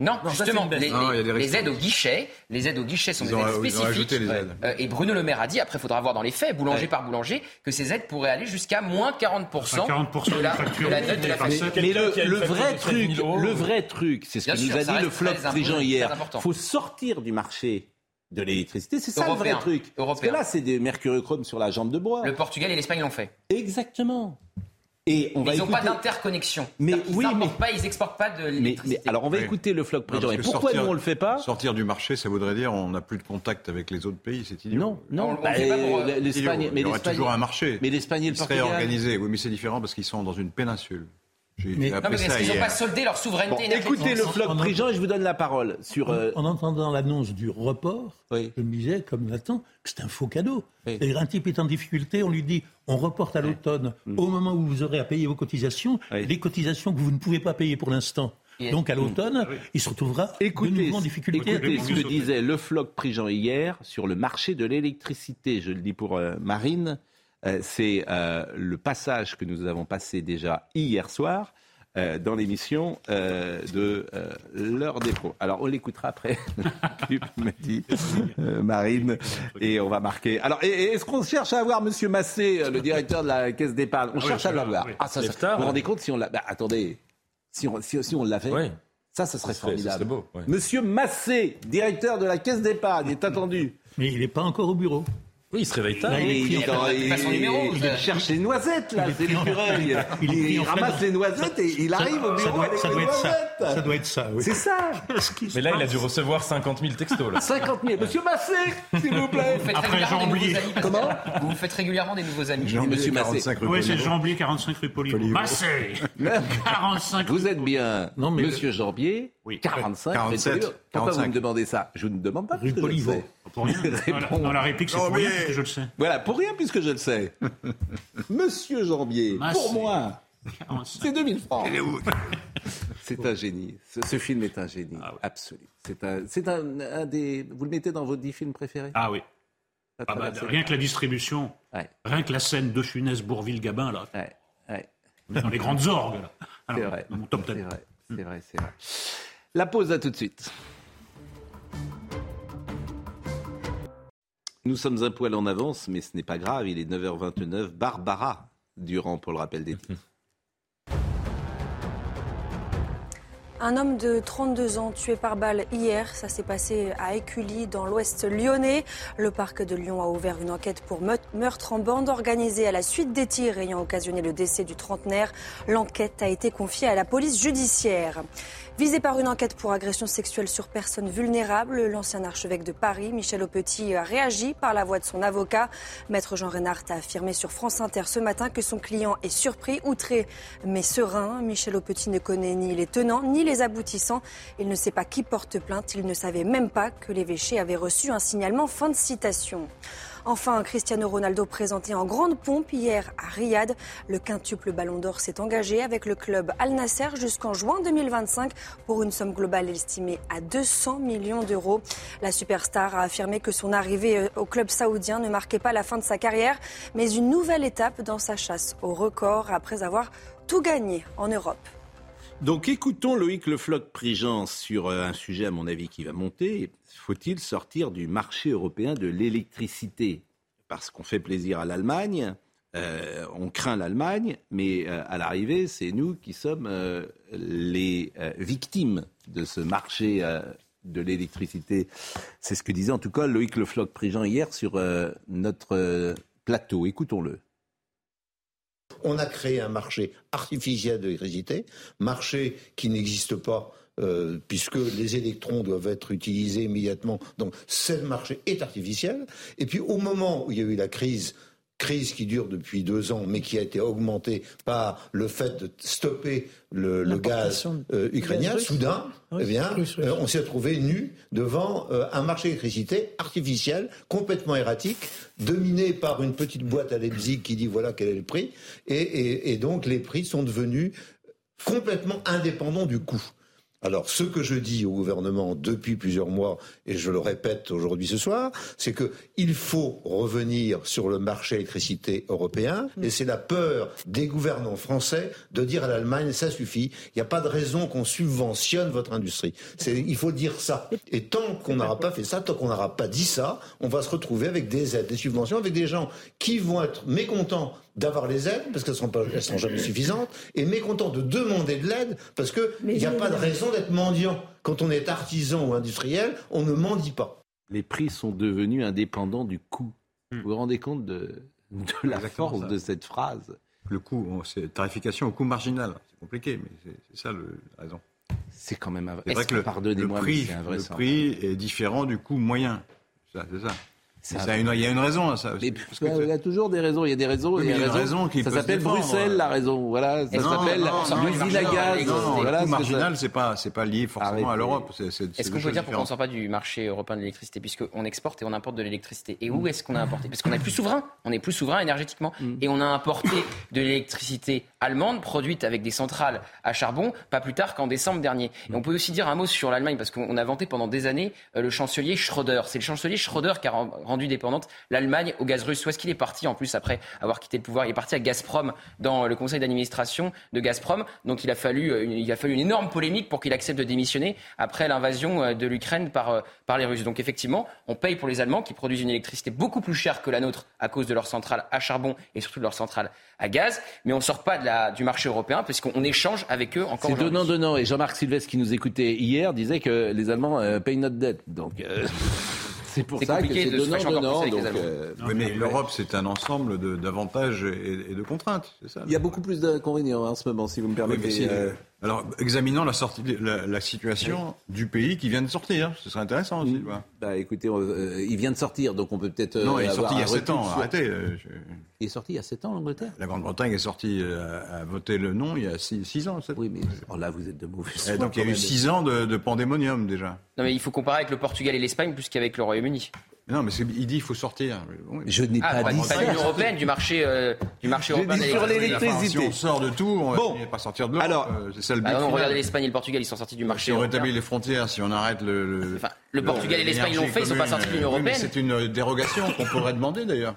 Non, justement, les, Non, il des aides au guichet, les aides au guichet sont Ils des ont- aides ils ont spécifiques. rajouté les aides. Euh, et Bruno Le Maire a dit, après, il faudra voir dans les faits, boulanger par boulanger, que ces aides pourraient aller jusqu'à moins 40%, Enfin, 40% de la, de facture, de la note de la mais- facture. Mais le, vrai de 16 truc, 000 euros. le vrai truc, c'est ce Bien que sûr, nous a dit le très Prigent important, hier. important. faut sortir du marché de l'électricité. C'est ça le Européen, vrai truc. Parce que européen. là, c'est des mercurochrome sur la jambe de bois. Le Portugal et l'Espagne l'ont fait. Exactement. Et on Mais va ils n'ont pas d'interconnexion. Mais oui, pas, ils exportent pas de l'électricité. mais alors on va Oui. écouter le Floc parce Et pourquoi sortir- nous on le fait pas Sortir du marché, ça voudrait dire on n'a plus de contact avec les autres pays, c'est idiot. Non, non. On- on Bah, euh, l'Espagne, mais Il y aurait l'Espagne- toujours un marché. Mais l'Espagne et le Il serait Portugal. organisé, oui, mais c'est différent parce qu'ils sont dans une péninsule. Mais- Non, mais est-ce ça qu'ils n'ont pas soldé leur souveraineté Bon, écoutez le Floc en- Prigent et je vous donne la parole sur. euh, En entendant l'annonce du report, Oui. je me disais, comme Nathan, que c'est un faux cadeau. Oui. Un type est en difficulté, on lui dit on reporte à l'automne, au moment où vous aurez à payer vos cotisations, Mm. Oui. les cotisations que vous ne pouvez pas payer pour l'instant. Donc à l'automne, il se retrouvera de Écoutez, nouveau en difficulté. écoutez Écoutez, ce que disait le Floc Prigent hier sur le marché de l'électricité. Je le dis pour euh, Marine. Euh, c'est euh, le passage que nous avons passé déjà hier soir euh, dans l'émission euh, de euh, l'heure des pros. Alors on l'écoutera après. Dis, euh, Marine, et on va marquer. Alors, est-ce qu'on cherche à avoir Monsieur Massé, le directeur de la caisse d'épargne On Ah oui, cherche à l'avoir. oui. Ah, ça, ça- vous vous rendez compte si on l'a bah, Attendez, si on, si, si on l'avait, Oui. ça, ça serait Ce serait- ce formidable. serait beau, ouais. Monsieur Massé, directeur de la caisse d'épargne, est attendu. Mais il n'est pas encore au bureau. Oui, il se réveille tard. Là, il est pris il, dans- son numéro, il ça. cherche les noisettes, là, c'est l'écureuil. il Il, il ramasse les noisettes et il arrive au ça bureau doit, avec ça les doit être ça. noisettes. Ça doit être ça, oui. C'est ça. Mais là, il a dû recevoir 50 000 textos. Là. 50 000. Monsieur Massé, s'il vous plaît. Vous faites Après, régulièrement j'ai des nouveaux oublié. amis. Comment Vous vous faites régulièrement des nouveaux amis. Jean Monsieur Massé. 45 rue Oui, c'est. Jambier, 45 rue. Massé 45 Vous êtes bien, Non, mais Monsieur Jambier, Oui. 45. 47, Pourquoi vous 45. me demandez ça? Je ne demande pas Rue Poliveau. Pour rien. Dans la, Réponds. dans la réplique, c'est Non, pour rien, mais- parce que je le sais. Voilà, pour rien puisque je le sais. Monsieur Jambier, Massé. pour moi, 45. c'est 2000 francs. C'est un génie. Ce, ce film est un génie Ah absolu. C'est un, c'est un, un des. Vous le mettez dans vos 10 films préférés? Ah oui. Ah bah, rien que la distribution, Ouais, rien que la scène de Funès là, ouais, ouais. on est dans les grandes orgues, là. C'est Alors, vrai. Dans mon top C'est 10. vrai. C'est vrai, c'est vrai. La pause à tout de suite. Nous sommes un poil en avance, mais ce n'est pas grave. Il est 9h29. Barbara Durand pour le rappel des titres. Un homme de 32 ans tué par balle hier, ça s'est passé à Écully dans l'ouest lyonnais. Le parc de Lyon a ouvert une enquête pour meurtre en bande organisée à la suite des tirs ayant occasionné le décès du trentenaire. L'enquête a été confiée à la police judiciaire. Visé par une enquête pour agression sexuelle sur personnes vulnérables, l'ancien archevêque de Paris, Michel Aupetit, a réagi par la voix de son avocat. Maître Jean Reinhardt a affirmé sur France Inter ce matin que son client est surpris, outré, mais serein. Michel Aupetit ne connaît ni les tenants ni les aboutissants. Il ne sait pas qui porte plainte. Il ne savait même pas que l'évêché avait reçu un signalement. Fin de citation. Enfin, Cristiano Ronaldo présenté en grande pompe hier à Riyad. Le quintuple Ballon d'Or s'est engagé avec le club Al Nasser jusqu'en juin 2025 pour une somme globale estimée à 200 millions d'euros. La superstar a affirmé que son arrivée euh, au club saoudien ne marquait pas la fin de sa carrière, mais une nouvelle étape dans sa chasse au record après avoir tout gagné en Europe. Donc écoutons Loïc Le Floch-Prigent sur euh, un sujet, à mon avis, qui va monter. Faut-il sortir du marché européen de l'électricité? Parce qu'on fait plaisir à l'Allemagne, euh, on craint l'Allemagne, mais euh, à l'arrivée, c'est nous qui sommes les victimes de ce marché de l'électricité. C'est ce que disait en tout cas Loïc Le Floch-Prigent hier sur notre plateau. Écoutons-le. On a créé un marché artificiel de l'électricité, marché qui n'existe pas euh, puisque les électrons doivent être utilisés immédiatement. Donc ce marché est artificiel. Et puis au moment où il y a eu la crise crise qui dure depuis deux ans, mais qui a été augmentée par le fait de stopper le, le gaz euh, ukrainien, soudain, Oui, eh bien, euh, on s'est retrouvé nu devant euh, un marché d'électricité artificiel, complètement erratique, dominé par une petite boîte à Leipzig qui dit voilà quel est le prix, et, et- et donc les prix sont devenus complètement indépendants du coût. Alors, ce que je dis au gouvernement depuis plusieurs mois, et je le répète aujourd'hui ce soir, c'est que il faut revenir sur le marché électricité européen, et c'est la peur des gouvernants français de dire à l'Allemagne, ça suffit, il n'y a pas de raison qu'on subventionne votre industrie. Il faut dire ça. Et tant qu'on n'aura pas fait ça, tant qu'on n'aura pas dit ça, on va se retrouver avec des aides, des subventions, avec des gens qui vont être mécontents d'avoir les aides, parce qu'elles ne seront, pas- elles seront jamais suffisantes, et mécontents de demander de l'aide, parce qu'il n'y a pas de raison d'être mendiant. Quand on est artisan ou industriel, on ne mendie pas. Les prix sont devenus indépendants du coût. Vous vous rendez compte de, de la Exactement force ça. de cette phrase? Le coût, c'est tarification au coût marginal. C'est compliqué, mais c'est ça le, la raison. C'est quand même vrai que le, le Pardonnez-moi, mais prix, c'est un vrai le sens. prix est différent du coût moyen. Ça, C'est ça. C'est Mais un ça a une- Il y a une raison à ça. Mais Parce que il y a toujours des raisons. Il y a des raisons. Oui, il y a mais il y a des une raisons. raison qui ça s'appelle. Bruxelles, la raison. Voilà, ça s'appelle l'usine à non, gaz. non, non, voilà, le coût c'est- marginal, c'est pas, c'est pas lié forcément à l'Europe. Est-ce deux qu'on peut dire pourquoi on sort pas du marché européen de l'électricité Puisqu'on exporte et on importe de l'électricité. Et où est-ce qu'on a importé? Parce qu'on est plus souverain. On est plus souverain énergétiquement. Et on a importé de l'électricité allemande produite avec des centrales à charbon, pas plus tard qu'en décembre dernier. Et on peut aussi dire un mot sur l'Allemagne, parce qu'on a vanté pendant des années euh, le chancelier Schröder. C'est le chancelier Schröder qui a ren- rendu dépendante l'Allemagne au gaz russe. Où est-ce qu'il est parti en plus après avoir quitté le pouvoir? Il est parti à Gazprom, dans le conseil d'administration de Gazprom. Donc il a fallu, euh, une, il a fallu une énorme polémique pour qu'il accepte de démissionner après l'invasion euh, de l'Ukraine par, par les Russes. Donc effectivement, on paye pour les Allemands qui produisent une électricité beaucoup plus chère que la nôtre à cause de leurs centrales à charbon et surtout de leurs centrales à gaz. Mais on ne sort pas de la, du marché européen puisqu'on échange avec eux encore C'est donnant-donnant. Et Jean-Marc Sylvestre, qui nous écoutait hier, disait que les Allemands euh, payent notre dette. Donc, euh, c'est pour ça que c'est Donc, Allemands. euh, Oui, mais l'Europe, c'est un ensemble d'avantages et, et de contraintes. ça il y a beaucoup plus d'inconvénients hein, en ce moment, si vous me Oui, mais permettez. si, euh, Alors, examinons la, sortie, de- la, la situation du pays qui vient de sortir. Ce serait intéressant aussi. de voir. Bah écoutez, on- euh, il vient de sortir, donc on peut peut-être. euh, non, il est avoir sorti il y a un 7 recul ans. sur- Arrêtez. euh, je- Il est sorti il y a 7 ans, l'Angleterre? La Grande-Bretagne est sortie euh, à, voter le non il y a 6 ans. Oui, mais oh, là, vous êtes de mauvais Et foi, donc il y a eu même. 6 ans de, de pandémonium déjà. Non mais il faut comparer avec le Portugal et l'Espagne plus qu'avec le Royaume-Uni. Non, mais il dit il faut sortir. Oui. Je n'ai Ah, pas dit pas ça. de l'Union européenne, du marché, euh, du marché européen. dit sur l'électricité. Enfin, si on sort de tout, on Bon. va pas sortir de l'Europe. Alors, euh, c'est ça le but. Bah non, final. regardez l'Espagne et le Portugal, ils sont sortis du marché Si on rétablit les frontières, si on arrête le. le- Enfin, le Portugal et l'Espagne l'ont fait, ils sont pas sortis de l'Union oui, mais européenne. C'est une dérogation qu'on pourrait demander d'ailleurs.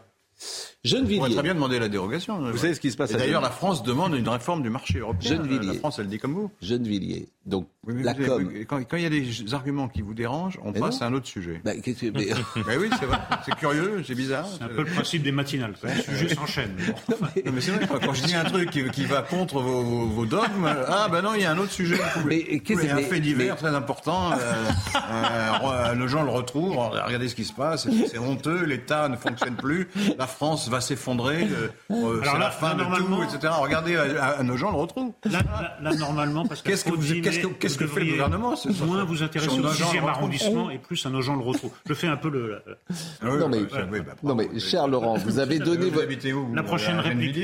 On pourrait Gennevilliers. très bien demander la dérogation. Vous savez ce qui se passe d'ailleurs, Gennevilliers la France demande une réforme du marché européen. Gennevilliers. La France, elle dit comme vous. Gennevilliers. Donc, Oui, mais la com. Quand, quand il y a des arguments qui vous dérangent, on Mais passe non. à un autre sujet. Bah, que- mais- Ben oui, c'est vrai. C'est curieux, c'est bizarre. C'est un peu le principe des matinales. Le sujet s'enchaîne. Bon. Non, mais c'est vrai, quand je dis un truc qui, qui va contre vos, vos- vos dogmes, ah ben non, il y a un autre sujet. Mais qu'est-ce il y a un mais- fait divers mais- très important. euh, euh, les gens le retrouvent. Regardez ce qui se passe. C'est c'est honteux. L'État ne fonctionne plus. La France va s'effondrer. euh, euh, Alors c'est là, la fin là, de tout, etc. Regardez, euh, euh, nos gens le retrouvent. Là, là- là, normalement, parce Qu'est-ce que qu'à vous- qu'est-ce que- qu'est-ce que fait le gouvernement, Moins vous intéresser Sur au nos gens, 6e le retrouve. arrondissement et plus à nos gens le retrouvent. Je fais un peu le. Non, mais- bah, oui, bah, Non, mais cher Laurent, vous avez donné Vous habitez où La prochaine À réplique.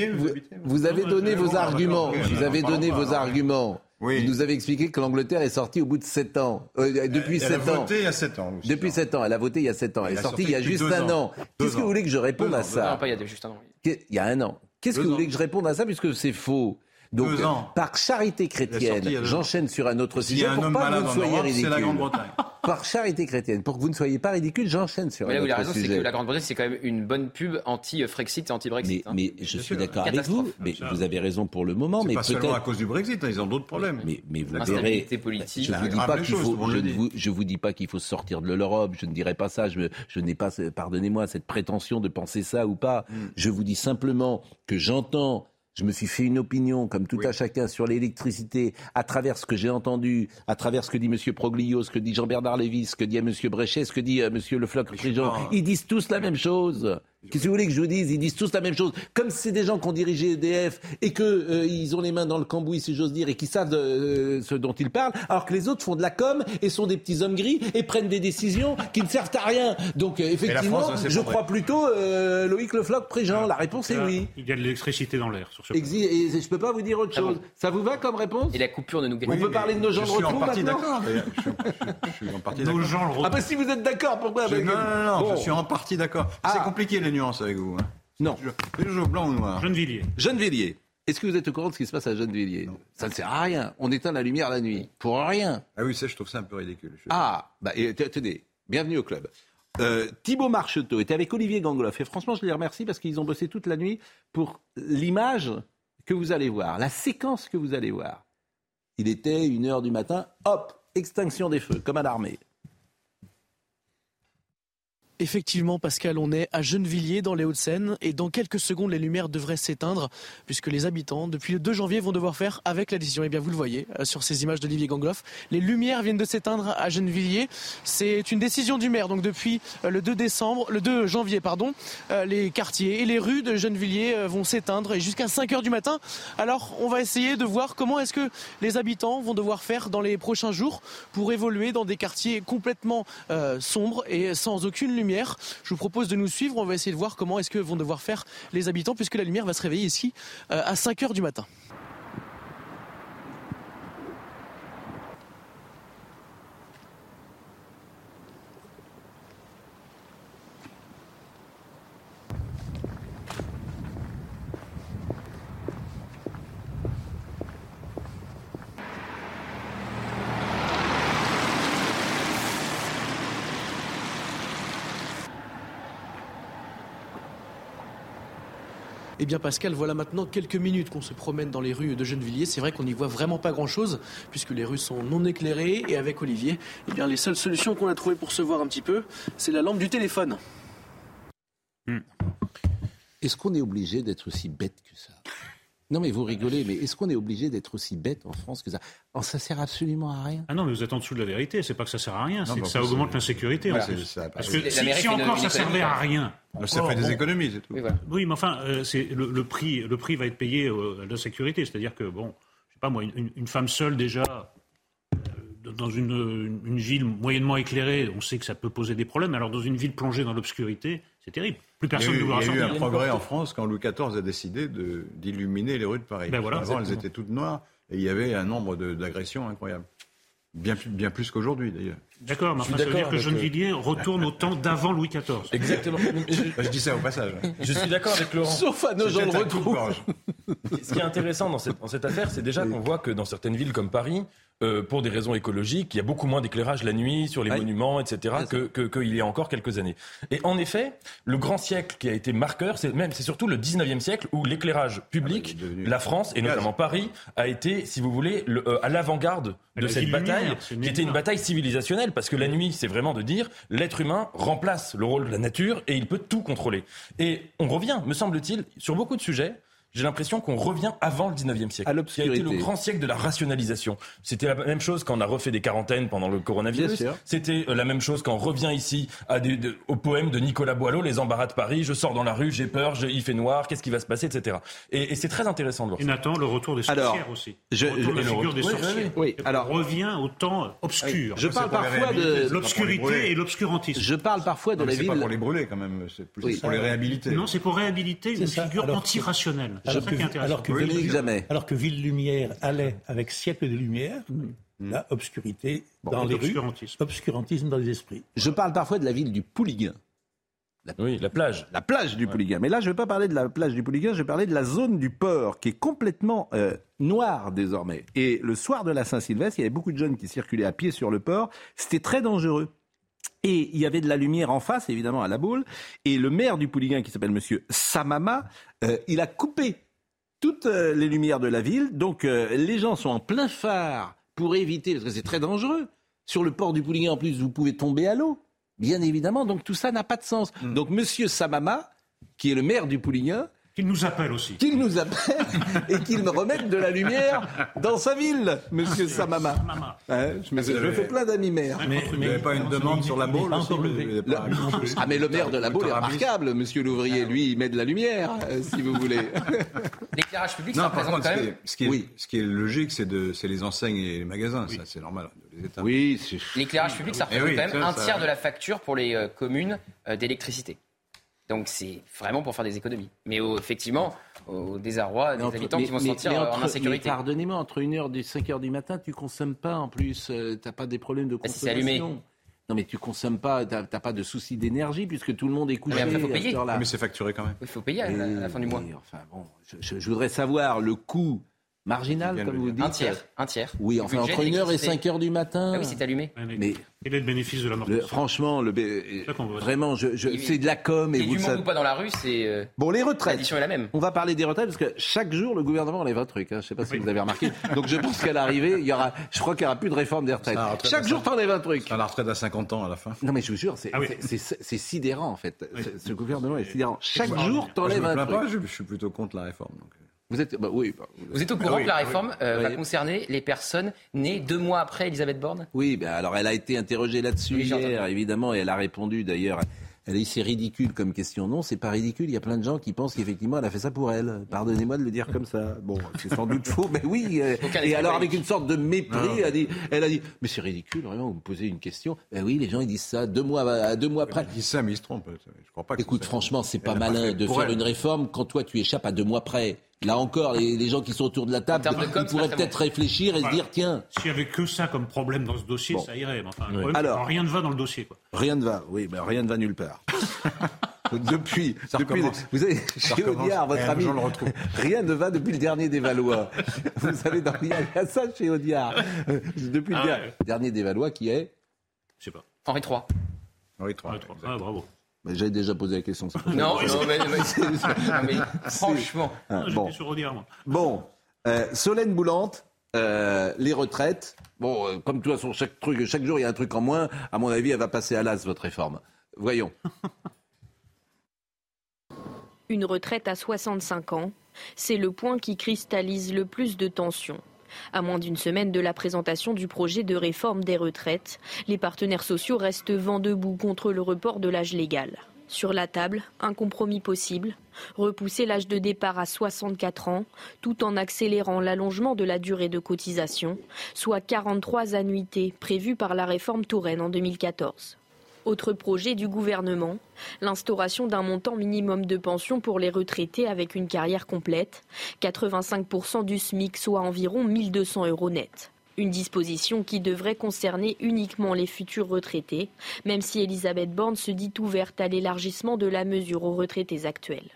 Vous avez donné vos arguments. Vous avez donné vos arguments. Oui. Vous nous avez expliqué que l'Angleterre est sortie au bout de 7 ans. Euh, depuis Elle a 7 ans. voté il y a 7 ans. ou Depuis six ans. 7 ans. Elle a voté il y a 7 ans. Elle Elle est sortie sorti il y a juste un ans. an. Qu'est-ce que vous voulez que je réponde Deux à ans, Non, ça pas il y a juste un an. Il y a un an. Qu'est-ce que vous ans. voulez que je réponde à ça puisque c'est faux? Donc, Deux ans. par charité chrétienne, j'enchaîne sur un autre sujet a un pour homme pas que malade vous ne soyez Europe, c'est la ridicule. Grande-Bretagne. Par charité chrétienne, pour que vous ne soyez pas ridicule, j'enchaîne sur Mais là un où autre raison, c'est que sujet. la Grande-Bretagne, c'est quand même une bonne pub anti-Frexit et Mais, anti-Brexit. hein. mais je suis d'accord avec vous, mais vous avez raison pour le moment, mais pas seulement à cause du Brexit, hein, ils ont d'autres problèmes. Mais, mais vous verrez. Politique. Je ne vous dis pas qu'il faut. tout le monde Je le ne dit. vous, je vous dis pas qu'il faut sortir de l'Europe. Je ne dirais pas ça. Je, je n'ai pas, pardonnez-moi, cette prétention de penser ça ou pas. Hmm. Je vous dis simplement que j'entends. Je me suis fait une opinion, comme tout Oui. à chacun, sur l'électricité, à travers ce que j'ai entendu, à travers ce que dit M. Proglio, ce que dit Jean-Bernard Lévy, ce que dit M. Bréchet, ce que dit euh, M. Le Floch Ils disent tous la même chose. Qu'est-ce que vous voulez que je vous dise? Ils disent tous la même chose. Comme c'est des gens qui ont dirigé EDF et que euh, ils ont les mains dans le cambouis, si j'ose dire, et qui savent euh, ce dont ils parlent, alors que les autres font de la com et sont des petits hommes gris et prennent des décisions qui ne servent à rien. Donc euh, effectivement, France je crois plutôt euh, Loïc Le Floch Prigent. La réponse est Là, oui. Il y a de l'électricité dans l'air sur ce et je peux pas vous dire autre Ah chose. bon Ça vous va comme réponse? Et la coupure de nous On peut parler de nos gens de retour partie maintenant. Je suis- je suis- je suis en partie Nos d'accord. gens le Ah retrouvent. bah si vous êtes d'accord, pourquoi? Je- avec- Non, non, non, Bon. je suis en partie d'accord. Ah. C'est compliqué les nuances avec vous. hein. Non. Je- C'est toujours blanc ou noir. Gennevilliers. Gennevilliers. Est-ce que vous êtes au courant de ce qui se passe à Gennevilliers? Ça ne sert à rien. On éteint la lumière la nuit. Pour rien. Ah oui, ça, je trouve ça un peu ridicule. Je- Ah, bah, et, tenez, bienvenue au club. Euh, Thibaut Marcheteau était avec Olivier Gangloff. Et franchement, je les remercie parce qu'ils ont bossé toute la nuit pour l'image que vous allez voir, la séquence que vous allez voir. Il était une heure du matin, hop, extinction des feux, comme à l'armée. Effectivement, Pascal, on est à Gennevilliers, dans les Hauts-de-Seine, et dans quelques secondes, les lumières devraient s'éteindre, puisque les habitants, depuis le 2 janvier, vont devoir faire avec la décision. Et bien, vous le voyez euh, sur ces images d'Olivier Gangloff, les lumières viennent de s'éteindre à Gennevilliers. C'est une décision du maire. Donc, depuis euh, le 2 décembre, le 2 janvier, pardon, euh, les quartiers et les rues de Gennevilliers vont s'éteindre et jusqu'à 5 heures du matin. Alors, on va essayer de voir comment est-ce que les habitants vont devoir faire dans les prochains jours pour évoluer dans des quartiers complètement sombres et sans aucune lumière. Je vous propose de nous suivre. On va essayer de voir comment est-ce que vont devoir faire les habitants puisque la lumière va se réveiller ici euh, à 5 heures du matin. Bien Pascal, voilà maintenant quelques minutes qu'on se promène dans les rues de Gennevilliers. C'est vrai qu'on n'y voit vraiment pas grand-chose puisque les rues sont non éclairées et avec Olivier, eh bien les seules solutions qu'on a trouvées pour se voir un petit peu, c'est la lampe du téléphone. Est-ce qu'on est obligé d'être aussi bête que ça? Non mais vous rigolez, mais est-ce qu'on est obligé d'être aussi bête en France que ça? Oh, Ça sert absolument à rien. Ah non, mais vous êtes en dessous de la vérité. C'est pas que ça sert à rien, c'est que ça augmente l'insécurité. Voilà. Parce que si, encore ça servait à rien. Ça fait des économies, c'est tout. Oui, voilà. Oui, mais enfin, euh, c'est le, le prix, le prix va être payé euh, à la sécurité. C'est-à-dire que bon, je sais pas moi, une, femme seule déjà euh, dans une, une- une ville moyennement éclairée, on sait que ça peut poser des problèmes. Alors dans une ville plongée dans l'obscurité, c'est terrible. Plus Il y a personne eu, ne voudra il y a eu un progrès en France quand Louis XIV a décidé d'illuminer les rues de Paris. Ben voilà, Avant, elles étaient toutes noires et il y avait un nombre d'agressions incroyables. Bien, plus- bien plus qu'aujourd'hui, d'ailleurs. D'accord, enfin, ça veut dire que Gennevilliers retourne au temps d'avant Louis XIV. Exactement. Je, Bah, je dis ça au passage. je suis d'accord avec Laurent. Sauf à nos gens le coupe-gorge. Ce qui est intéressant dans cette, dans cette affaire, c'est déjà qu'on voit que dans certaines villes comme Paris, euh, pour des raisons écologiques, il y a beaucoup moins d'éclairage la nuit sur les Oui. monuments, etc., que, que, qu'il y a encore quelques années. Et en effet, le grand siècle qui a été marqueur, c'est même, c'est surtout le 19e siècle où l'éclairage public, Ah, devenu- la France et notamment Paris, a été, si vous voulez, le- euh, à l'avant-garde de la cette bataille, qui était une bataille civilisationnelle, parce que la nuit, c'est vraiment de dire l'être humain remplace le rôle de la nature et il peut tout contrôler. Et on revient, me semble-t-il, sur beaucoup de sujets. J'ai l'impression qu'on revient avant le 19e siècle, À qui a été le grand siècle de la rationalisation. C'était la même chose quand on a refait des quarantaines pendant le coronavirus. C'était euh, la même chose quand on revient ici à des, de- au poème de Nicolas Boileau, Les embarras de Paris. Je sors dans la rue, j'ai peur, je- il fait noir, qu'est-ce qui va se passer, etc. Et, et c'est très intéressant de voir Et. Nathan, le retour des Alors, sorcières aussi. je- le retour de la figure des oui, sorcières. oui. Oui, Et alors- on revient au temps obscur. Je parle parfois de. L'obscurité et l'obscurantisme. Je parle parfois de la c'est pas ville. pour les brûler quand même, c'est plus Oui. pour les réhabiliter. Non, c'est pour réhabiliter une figure antirationnelle. Alors que- alors. Alors Ville Lumière allait avec siècle de lumière, là, obscurité dans les rues, L'obscurantisme. obscurantisme dans les esprits. Je parle parfois de la ville du Pouliguen. Oui, la plage. La plage du Pouliguen. Mais là, je ne vais pas parler de la plage du Pouliguen, je vais parler de la zone du port, qui est complètement euh, noire désormais. Et le soir de la Saint-Sylvestre, il y avait beaucoup de jeunes qui circulaient à pied sur le port. C'était très dangereux. Et il y avait de la lumière en face, évidemment, à la boule. Et le maire du Pouliguen, qui s'appelle Monsieur Samama, euh, il a coupé toutes euh, les lumières de la ville. Donc euh, les gens sont en plein phare pour éviter, parce que c'est très dangereux. Sur le port du Pouliguen, en plus, vous pouvez tomber à l'eau. Bien évidemment, donc tout ça n'a pas de sens. Donc Monsieur Samama, qui est le maire du Pouliguen, Qu'il nous appelle aussi. Qu'il nous appelle et qu'il me remette de la lumière dans sa ville, monsieur Samama. Hein, je me, je fais plein d'amis maires. Mais, vous n'avez pas une demande sur la Baule aussi Le- Ah mais le maire de la Baule est remarquable, monsieur l'ouvrier, lui, il met de la lumière, euh, si vous voulez. L'éclairage public, Non, ça par représente contre, quand ce qui même. est, ce qui est- Oui. ce qui est logique, c'est de, c'est les enseignes et les magasins. Ça, c'est normal. éteindre. Oui, L'éclairage public, ça Eh représente oui, quand même ça, un ça- tiers de la facture pour les euh, communes euh, d'électricité. Donc c'est vraiment pour faire des économies. Mais au- effectivement, au désarroi des entre- habitants mais- qui vont se mais- sentir mais entre- en insécurité. Pardonnez-moi, entre 1h et 5h du matin, tu consommes pas en plus, euh, t'as pas des problèmes de si consommation. c'est allumé. Non mais tu consommes pas, t'as pas de soucis d'énergie puisque tout le monde est couché Mais après, faut à cette heure-là. Mais c'est facturé quand même. Il faut payer à la, à la fin du mois. Enfin bon, je, je- je voudrais savoir le coût marginal, comme vous dites. Un tiers, un tiers. Oui, enfin entre 1h et d'électricité. 5h du matin. Ah oui, c'est allumé. Mais Quel est le bénéfice de la mort le- franchement, le, vraiment, je, c'est de la com et Et vous du monde savez. ou pas dans la rue, c'est euh, Bon, les retraites. l'addition est la même. On va parler des retraites parce que chaque jour, le gouvernement enlève un truc. Hein. Je ne sais pas si vous avez remarqué. Donc je pense qu'à l'arrivée, il y aura, je crois qu'il n'y aura plus de réforme des retraites. Retraite Chaque jour, t'enlèves un truc. À la retraite à 50 ans à la fin. Non mais je vous jure, c'est Ah oui. sidérant en fait. Ce- Ce gouvernement est sidérant. Chaque jour, t'enlèves me un plains truc. pas, je, je suis plutôt contre la réforme. donc. Euh. Vous êtes, bah, oui, bah, Vous êtes au courant oui, que la oui. réforme euh, va concerner les personnes nées deux mois après Elisabeth Borne? Oui. bah, alors elle a été interrogée là-dessus hier, évidemment, et elle a répondu d'ailleurs. Elle a dit c'est ridicule comme question. Non, c'est pas ridicule. Il y a plein de gens qui pensent qu'effectivement elle a fait ça pour elle. Pardonnez-moi de le dire comme ça. Bon, c'est sans doute faux, mais oui. euh, et alors avec une sorte de mépris, Non. elle a dit, elle a dit, mais c'est ridicule, vraiment. Vous me posez une question. Ben oui, les gens ils disent ça deux mois, à deux mois après. Ils disent ça, mais ils se trompent. Je crois pas que Écoute, franchement, c'est pas malin de faire elle. une réforme quand toi tu échappes à deux mois près. Là encore, les, les gens qui sont autour de la table, termes de com, ils pourraient peut-être réfléchir et se dire tiens, S'il y avait que ça comme problème dans ce dossier, Bon. ça irait. Mais enfin, Oui. problème, Alors- rien ne va dans le dossier. Quoi. rien ne va. Oui, ben rien ne va nulle part. depuis, Ça depuis recommence. vous avez, chez. Audiard, votre Et ami, le retrouve. rien ne va depuis le dernier des Valois. vous savez, dans, il y a ça chez Audiard. Depuis le Ah ouais. dernier des Valois qui est, Je sais pas. Henri III. Oui, trois. Ouais, trois. Ah, bravo. J'avais déjà posé la question. Non, non, mais, mais- non, mais franchement. Ah, bon. Sur Audiard, moi. Bon, euh, Solène Boulante, euh, les retraites. Bon, euh, comme de toute façon, chaque, truc, chaque jour, il y a un truc en moins. À mon avis, elle va passer à l'as, votre réforme. Voyons. Une retraite à 65 ans, c'est le point qui cristallise le plus de tensions. À moins d'une semaine de la présentation du projet de réforme des retraites, les partenaires sociaux restent vent debout contre le report de l'âge légal. Sur la table, un compromis possible, repousser l'âge de départ à 64 ans, tout en accélérant l'allongement de la durée de cotisation, soit 43 annuités prévues par la réforme Touraine en 2014. Autre projet du gouvernement, l'instauration d'un montant minimum de pension pour les retraités avec une carrière complète, 85% du SMIC, soit environ 1200 euros net. Une disposition qui devrait concerner uniquement les futurs retraités, même si Elisabeth Borne se dit ouverte à l'élargissement de la mesure aux retraités actuels.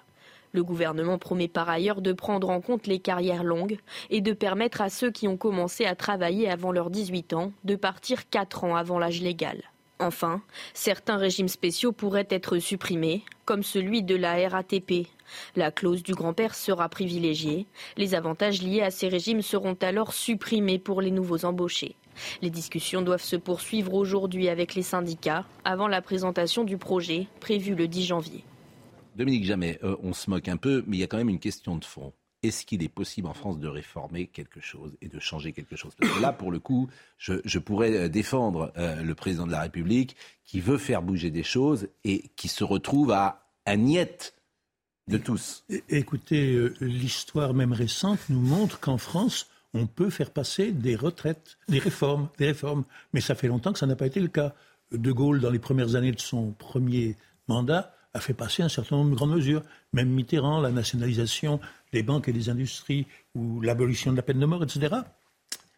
Le gouvernement promet par ailleurs de prendre en compte les carrières longues et de permettre à ceux qui ont commencé à travailler avant leurs 18 ans de partir 4 ans avant l'âge légal. Enfin, certains régimes spéciaux pourraient être supprimés, comme celui de la RATP. La clause du grand-père sera privilégiée. Les avantages liés à ces régimes seront alors supprimés pour les nouveaux embauchés. Les discussions doivent se poursuivre aujourd'hui avec les syndicats, avant la présentation du projet, prévue le 10 janvier. Dominique Jamais, euh, on se moque un peu, mais il y a quand même une question de fond. Est-ce qu'il est possible en France de réformer quelque chose et de changer quelque chose? Parce que là, pour le coup, je, je pourrais euh, défendre euh, le président de la République qui veut faire bouger des choses et qui se retrouve à un niet de tous. É- Écoutez, euh, l'histoire même récente nous montre qu'en France, on peut faire passer des retraites, des réformes, des réformes. Mais ça fait longtemps que ça n'a pas été le cas. De Gaulle, dans les premières années de son premier mandat, a fait passer un certain nombre de grandes mesures. Même Mitterrand, la nationalisation des banques et des industries, ou l'abolition de la peine de mort, etc.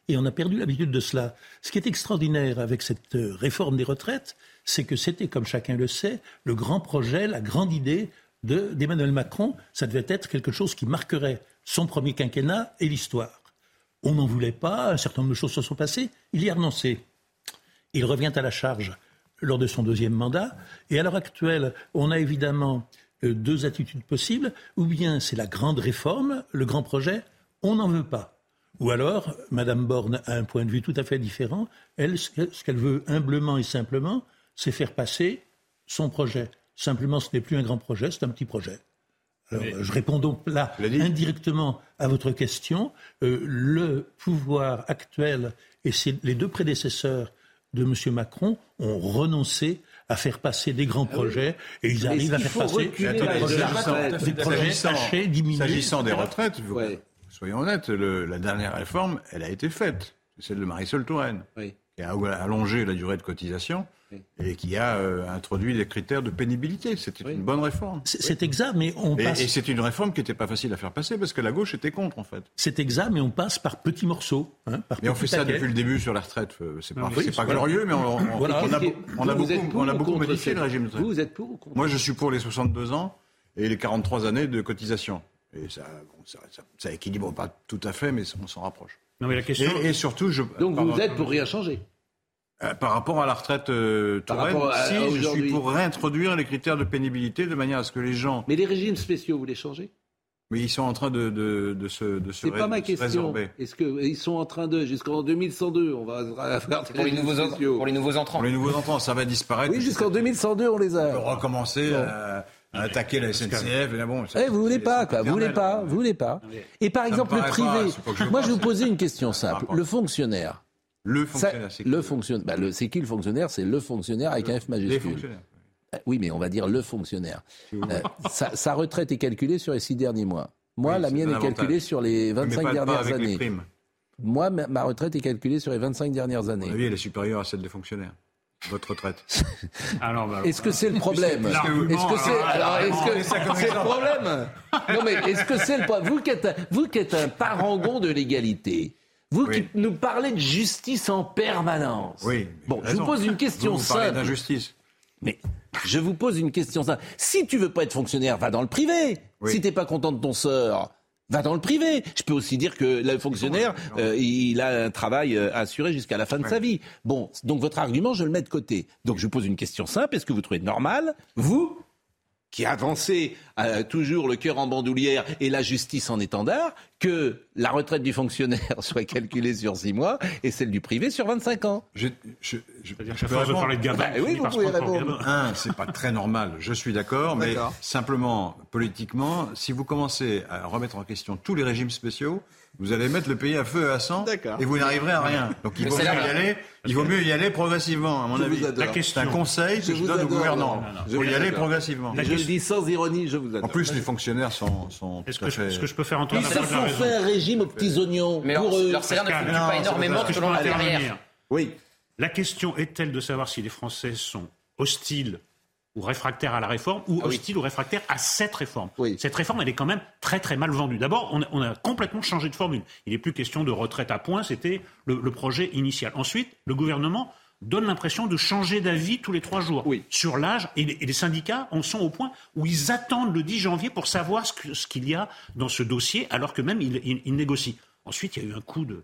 Et on a perdu l'habitude de cela. Ce qui est extraordinaire avec cette euh, réforme des retraites, c'est que c'était, comme chacun le sait, le grand projet, la grande idée de- d'Emmanuel Macron. Ça devait être quelque chose qui marquerait son premier quinquennat et l'histoire. On n'en voulait pas, un certain nombre de choses se sont passées, il y a renoncé. Il revient à la charge lors de son deuxième mandat. Et à l'heure actuelle, on a évidemment euh, deux attitudes possibles. Ou bien c'est la grande réforme, le grand projet, on n'en veut pas. Ou alors, Madame Borne a un point de vue tout à fait différent. Elle, ce qu'elle- veut humblement et simplement, c'est faire passer son projet. Simplement, ce n'est plus un grand projet, c'est un petit projet. Alors, je réponds donc là indirectement à votre question. Euh, le pouvoir actuel et les deux prédécesseurs de M. Macron ont renoncé à faire passer des grands ah projets et ils arrivent à faire passer des projets, des diminués. S'agissant des retraites, soyons honnêtes, la dernière réforme, elle a été faite. C'est celle de Marisol Touraine, qui a allongé la durée de cotisation et qui a euh, introduit des critères de pénibilité. C'était une bonne réforme. C'est exact, mais on passe... Et c'est une réforme qui n'était pas facile à faire passer parce que la gauche était contre, en fait. C'est exact, mais on passe par petits morceaux. Hein, mais on fait ça depuis le début sur la retraite. Euh, c'est pas, pas glorieux, mais on, on, a, on a, beaucoup, on a beaucoup modifié le régime de retraite. Vous, êtes pour ou contre Moi, je suis pour les 62 ans et les 43 années de cotisation. Et ça, ça, ça, équilibre pas tout à fait, mais on s'en rapproche. Non, mais la question... et, et surtout, je... Donc vous êtes pour rien changer par rapport à la retraite euh, Touraine, si je suis pour réintroduire les critères de pénibilité de manière à ce que les gens. Mais les régimes spéciaux, vous les changez? Mais ils sont en train de, de, de se, de se C'est pas ma question. Est-ce qu'ils sont en train de, jusqu'en 2102, on va faire pour les, nouveaux pour les nouveaux entrants Pour les nouveaux entrants, ça va disparaître. Oui, jusqu'en 2102, on les a. On peut recommencer à, attaquer la SNCF. Et là, bon, eh, vous voulez pas, quoi. Vous voulez pas, vous voulez pas. Et par exemple, le privé. Moi, je vais vous poser une question simple. Le fonctionnaire le fonctionnaire, c'est le fonctionnaire? Bah, c'est qui le fonctionnaire? C'est le fonctionnaire avec un F majuscule. Euh, oui, mais on va dire le fonctionnaire. Euh, sa, retraite est calculée sur les six derniers mois. Moi, la mienne est calculée sur les 25 dernières années. Moi, ma, retraite est calculée sur les 25 dernières années. Oui, elle est supérieure à celle des fonctionnaires. Votre retraite. Alors, bah, est-ce que c'est le problème? Est-ce que c'est alors est-ce que c'est le problème? Non mais est-ce que c'est le problème Vous qui êtes vous qui êtes un parangon de l'égalité, vous qui nous parlez de justice en permanence. Oui. Bon, je vous pose une question vous, vous simple. d'injustice. Mais je vous pose une question simple. Si tu veux pas être fonctionnaire, va dans le privé. Si Si t'es pas content de ton sort, va dans le privé. Je peux aussi dire que le fonctionnaire, euh, il a un travail euh, assuré jusqu'à la fin de sa vie. Bon, donc votre argument, je le mets de côté. Donc je vous pose une question simple. Est-ce que vous trouvez normal, vous, qui avancé euh, toujours le cœur en bandoulière et la justice en étendard, que la retraite du fonctionnaire soit calculée sur 6 mois et celle du privé sur 25 ans. Je, je, je, dire je peux parler de Gabin. Bah oui, vous pouvez répondre. Un, c'est pas très normal, je suis d'accord, mais simplement, politiquement, si vous commencez à remettre en question tous les régimes spéciaux, vous allez mettre le pays à feu et à sang et vous n'arriverez à rien. Donc il vaut, mieux y aller, il vaut mieux y aller progressivement, à mon avis. C'est un conseil que je, donne aux gouvernants. Il faut y aller progressivement. je le dis sans ironie, je vous adore. En plus, les fonctionnaires sont, sont est-ce que, est que je peux faire entendre Ils se font faire un régime aux petits oignons. Mais pour eux. leur salaire ne fluctue pas énormément selon la carrière. Oui. La question est-elle de savoir si les Français sont hostiles ou réfractaire à la réforme, ou ah hostile ou réfractaire à cette réforme. Cette réforme, elle est quand même très très mal vendue. D'abord, on, a complètement changé de formule. Il n'est plus question de retraite à points, c'était le, projet initial. Ensuite, le gouvernement donne l'impression de changer d'avis tous les trois jours sur l'âge, et, les syndicats en sont au point où ils attendent le 10 janvier pour savoir ce qu'il y a dans ce dossier, alors que même ils, négocient. Ensuite, il y a eu un coup de,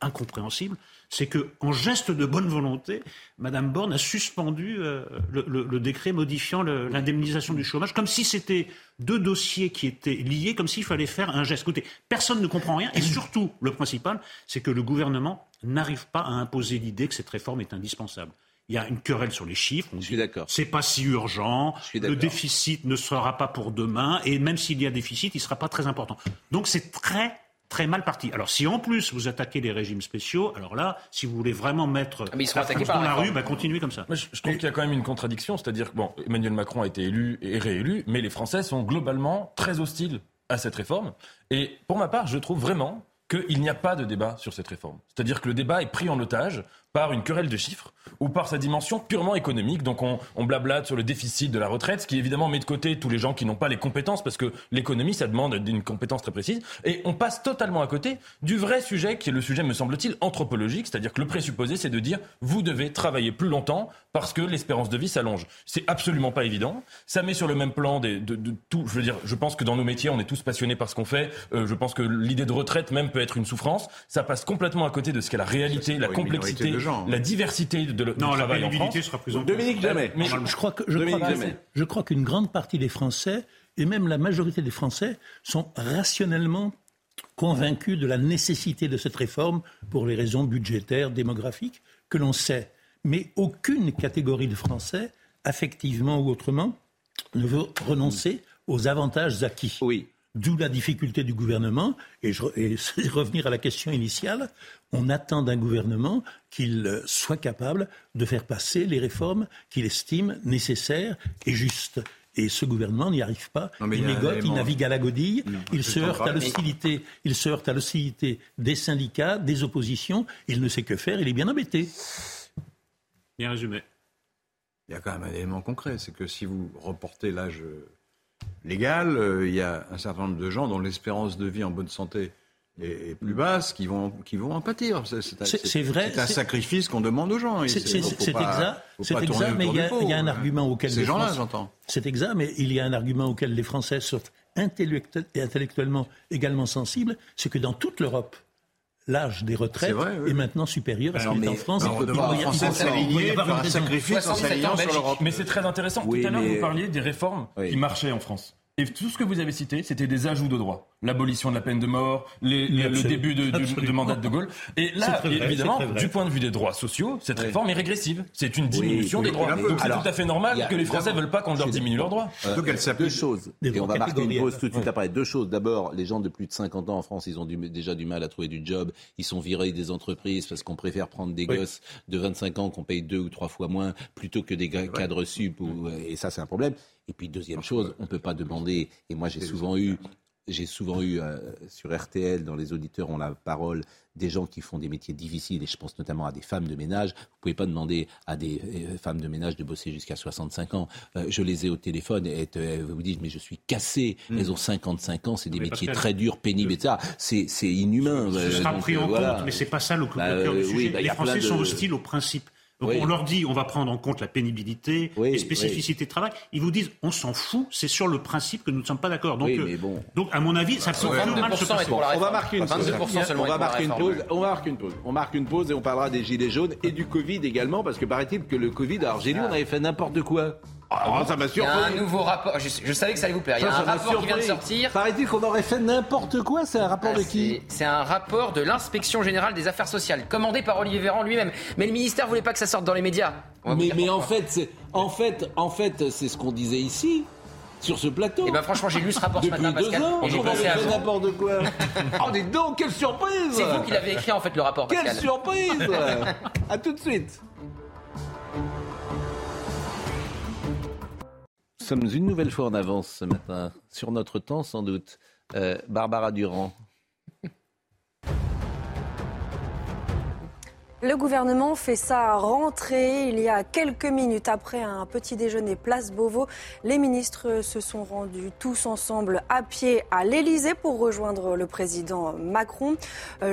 incompréhensible, c'est que, en geste de bonne volonté, Mme Borne a suspendu euh, le, décret modifiant l'indemnisation du chômage, comme si c'était deux dossiers qui étaient liés, comme s'il fallait faire un geste. Écoutez, personne ne comprend rien, et surtout, le principal, c'est que le gouvernement n'arrive pas à imposer l'idée que cette réforme est indispensable. Il y a une querelle sur les chiffres. On Je suis d'accord. C'est pas si urgent. Le déficit ne sera pas pour demain. Et même s'il y a déficit, il ne sera pas très important. Donc c'est très très mal parti. Alors si en plus vous attaquez les régimes spéciaux, alors là, si vous voulez vraiment mettre ah, mais ils dans la rue, bah, continuez comme ça. je, trouve qu'il y a quand même une contradiction, c'est-à-dire que bon, Emmanuel Macron a été élu et réélu, mais les Français sont globalement très hostiles à cette réforme. Et pour ma part, je trouve vraiment qu'il n'y a pas de débat sur cette réforme. C'est-à-dire que le débat est pris en otage par une querelle de chiffres ou par sa dimension purement économique. Donc on, on blablate sur le déficit de la retraite, ce qui évidemment met de côté tous les gens qui n'ont pas les compétences, parce que l'économie, ça demande une compétence très précise. Et on passe totalement à côté du vrai sujet, qui est le sujet, me semble-t-il, anthropologique, c'est-à-dire que le présupposé, c'est de dire, vous devez travailler plus longtemps parce que l'espérance de vie s'allonge. C'est absolument pas évident. Ça met sur le même plan de, de, tout. Je veux dire, je pense que dans nos métiers, on est tous passionnés par ce qu'on fait. Euh, je pense que l'idée de retraite même peut être une souffrance. Ça passe complètement à côté de ce qu'est la réalité, la complexité la diversité de, le, non, du travail la en France. sera plus en Dominique jamais. Mais je, crois que je, crois, je crois qu'une grande partie des Français et même la majorité des Français sont rationnellement convaincus de la nécessité de cette réforme pour les raisons budgétaires, démographiques que l'on sait. Mais aucune catégorie de Français, affectivement ou autrement, ne veut renoncer aux avantages acquis. Oui. D'où la difficulté du gouvernement. Et, je, et revenir à la question initiale, on attend d'un gouvernement qu'il soit capable de faire passer les réformes qu'il estime nécessaires et justes. Et ce gouvernement n'y arrive pas. Non, il négote, il navigue à la godille, Non, il se heurte à l'hostilité, il se heurte à l'hostilité des syndicats, des oppositions. Il ne sait que faire. Il est bien embêté. Bien résumé. Il y a quand même un élément concret, c'est que si vous reportez l'âge légal, euh, il y a un certain nombre de gens dont l'espérance de vie en bonne santé est plus basse qui vont, qui vont en pâtir. C'est- vrai, C'est un sacrifice qu'on demande aux gens. et C'est exact, c'est exact, mais il y, a, y un argument auquel Ces les gens-là, Français- j'entends. C'est exact, mais il y a un argument auquel les Français sont intellectu- et intellectuellement également sensibles, c'est que dans toute l'Europe, l'âge des retraites C'est vrai, oui. est maintenant supérieur à ce qu'il est en France. Alors, on Il devra doit s'aligner, une un sacrifice en 67 ans, s'alignant sur l'Europe. Mais c'est très intéressant. Oui, Tout à l'heure, mais- vous parliez des réformes Oui. qui marchaient en France. Et tout ce que vous avez cité, c'était des ajouts de droits. L'abolition de la peine de mort, les- le début de, du- de mandat de Gaulle. Et là, vrai, évidemment, du point de vue des droits sociaux, cette réforme est régressive. C'est une diminution oui, des droits. Donc c'est tout à fait normal a- que les Français ne veulent pas qu'on leur diminue leurs droits. Qu'elle Deux choses. Et on va marquer une pause tout de suite après. Deux choses. D'abord, les gens de plus de 50 ans en France, ils ont du- déjà du mal à trouver du job. Ils sont virés des entreprises parce qu'on préfère prendre des gosses de 25 ans qu'on paye deux ou trois fois moins plutôt que des cadres sup. ou- et ça, c'est un problème. Et puis, deuxième chose, on ne peut pas demander, et moi j'ai souvent eu, j'ai souvent eu euh, sur RTL, dans les auditeurs ont la parole, des gens qui font des métiers difficiles, et je pense notamment à des femmes de ménage. Vous ne pouvez pas demander à des euh, femmes de ménage de bosser jusqu'à 65 ans. Euh, je les ai au téléphone, et elles vous disent, mais je suis cassé. Elles ont 55 ans, c'est des Mais métiers Pascal, très durs, pénibles, etc. C'est c'est inhumain. Ce euh, sera donc, pris euh, en voilà. compte, mais c'est pas ça le, le Bah, cœur du euh, sujet. oui, bah, les Français de- sont hostiles au principe. Donc Oui. on leur dit on va prendre en compte la pénibilité, Oui, les spécificités de travail. Ils vous disent on s'en fout, c'est sur le principe que nous ne sommes pas d'accord. Donc, Oui, euh, mais bon. donc à mon avis, ça peut vraiment mal se 22% est passer. on va marquer une pause. 22% seulement On est va pour la marquer une réforme. pause. On marque une pause. On marque une pause et on parlera des gilets jaunes et du Covid également parce que paraît-il que le Covid. Alors j'ai lu, on avait fait n'importe quoi. Alors, ça m'a Il y a un surpris. nouveau rapport. Je, je savais que ça allait vous plaire. Il y a Ça, un ça rapport qui vient de surpris. sortir. Paraît-il qu'on aurait fait n'importe quoi. C'est un rapport Ah, de qui c'est- un rapport de l'inspection générale des affaires sociales, commandé par Olivier Véran lui-même. Mais le ministère voulait pas que ça sorte dans les médias. Mais, mais en fait, c'est en fait, en fait, c'est ce qu'on disait ici sur ce plateau. Eh ben franchement, j'ai lu ce rapport ce Depuis matin, deux Pascal, ans, et j'ai on pensé à n'importe quoi. oh, dis donc, quelle surprise C'est vous qui l'avez écrit en fait le rapport, Quelle Pascal. surprise À tout de suite. Nous sommes une nouvelle fois en avance ce matin, sur notre temps sans doute. Euh, Barbara Durand. Le gouvernement fait sa rentrée. Il y a quelques minutes après un petit déjeuner place Beauvau, les ministres se sont rendus tous ensemble à pied à l'Élysée pour rejoindre le président Macron. Euh, à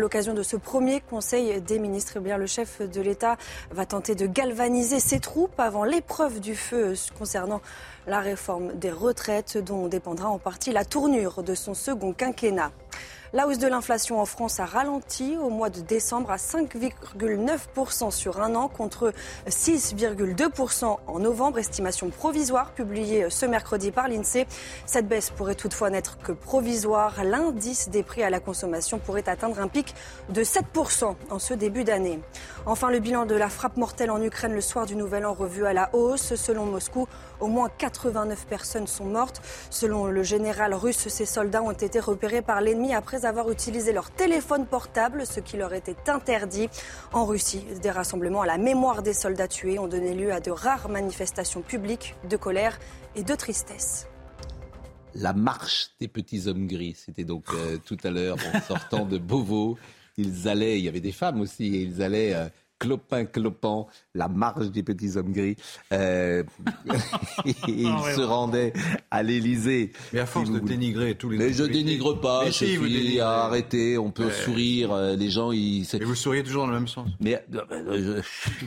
l'occasion de ce premier conseil des ministres, eh bien, le chef de l'État va tenter de galvaniser ses troupes avant l'épreuve du feu concernant la réforme des retraites dont dépendra en partie la tournure de son second quinquennat. La hausse de l'inflation en France a ralenti au mois de décembre à 5,9% sur un an contre 6,2% en novembre, estimation provisoire publiée ce mercredi par l'INSEE. Cette baisse pourrait toutefois n'être que provisoire. L'indice des prix à la consommation pourrait atteindre un pic de 7% en ce début d'année. Enfin, le bilan de la frappe mortelle en Ukraine le soir du Nouvel An revu à la hausse. Selon Moscou, au moins 89 personnes sont mortes. Selon le général russe, ces soldats ont été repérés par l'ennemi après avoir utilisé leur téléphone portable, ce qui leur était interdit. En Russie, des rassemblements à la mémoire des soldats tués ont donné lieu à de rares manifestations publiques de colère et de tristesse. La marche des petits hommes gris, c'était donc euh, tout à l'heure en sortant de Beauvau. Ils allaient, il y avait des femmes aussi, et ils allaient euh, clopin clopant, la marche des petits hommes gris. Euh, ils Ah se ouais. rendaient à l'Élysée. Mais à force Si de voulez. dénigrer tous les Mais je dénigre pas, Mais si, vous Sophie, dénigrez. arrêtez, on peut Ouais. sourire, euh, les gens, ils... Et vous souriez toujours dans le même sens. Mais euh, je-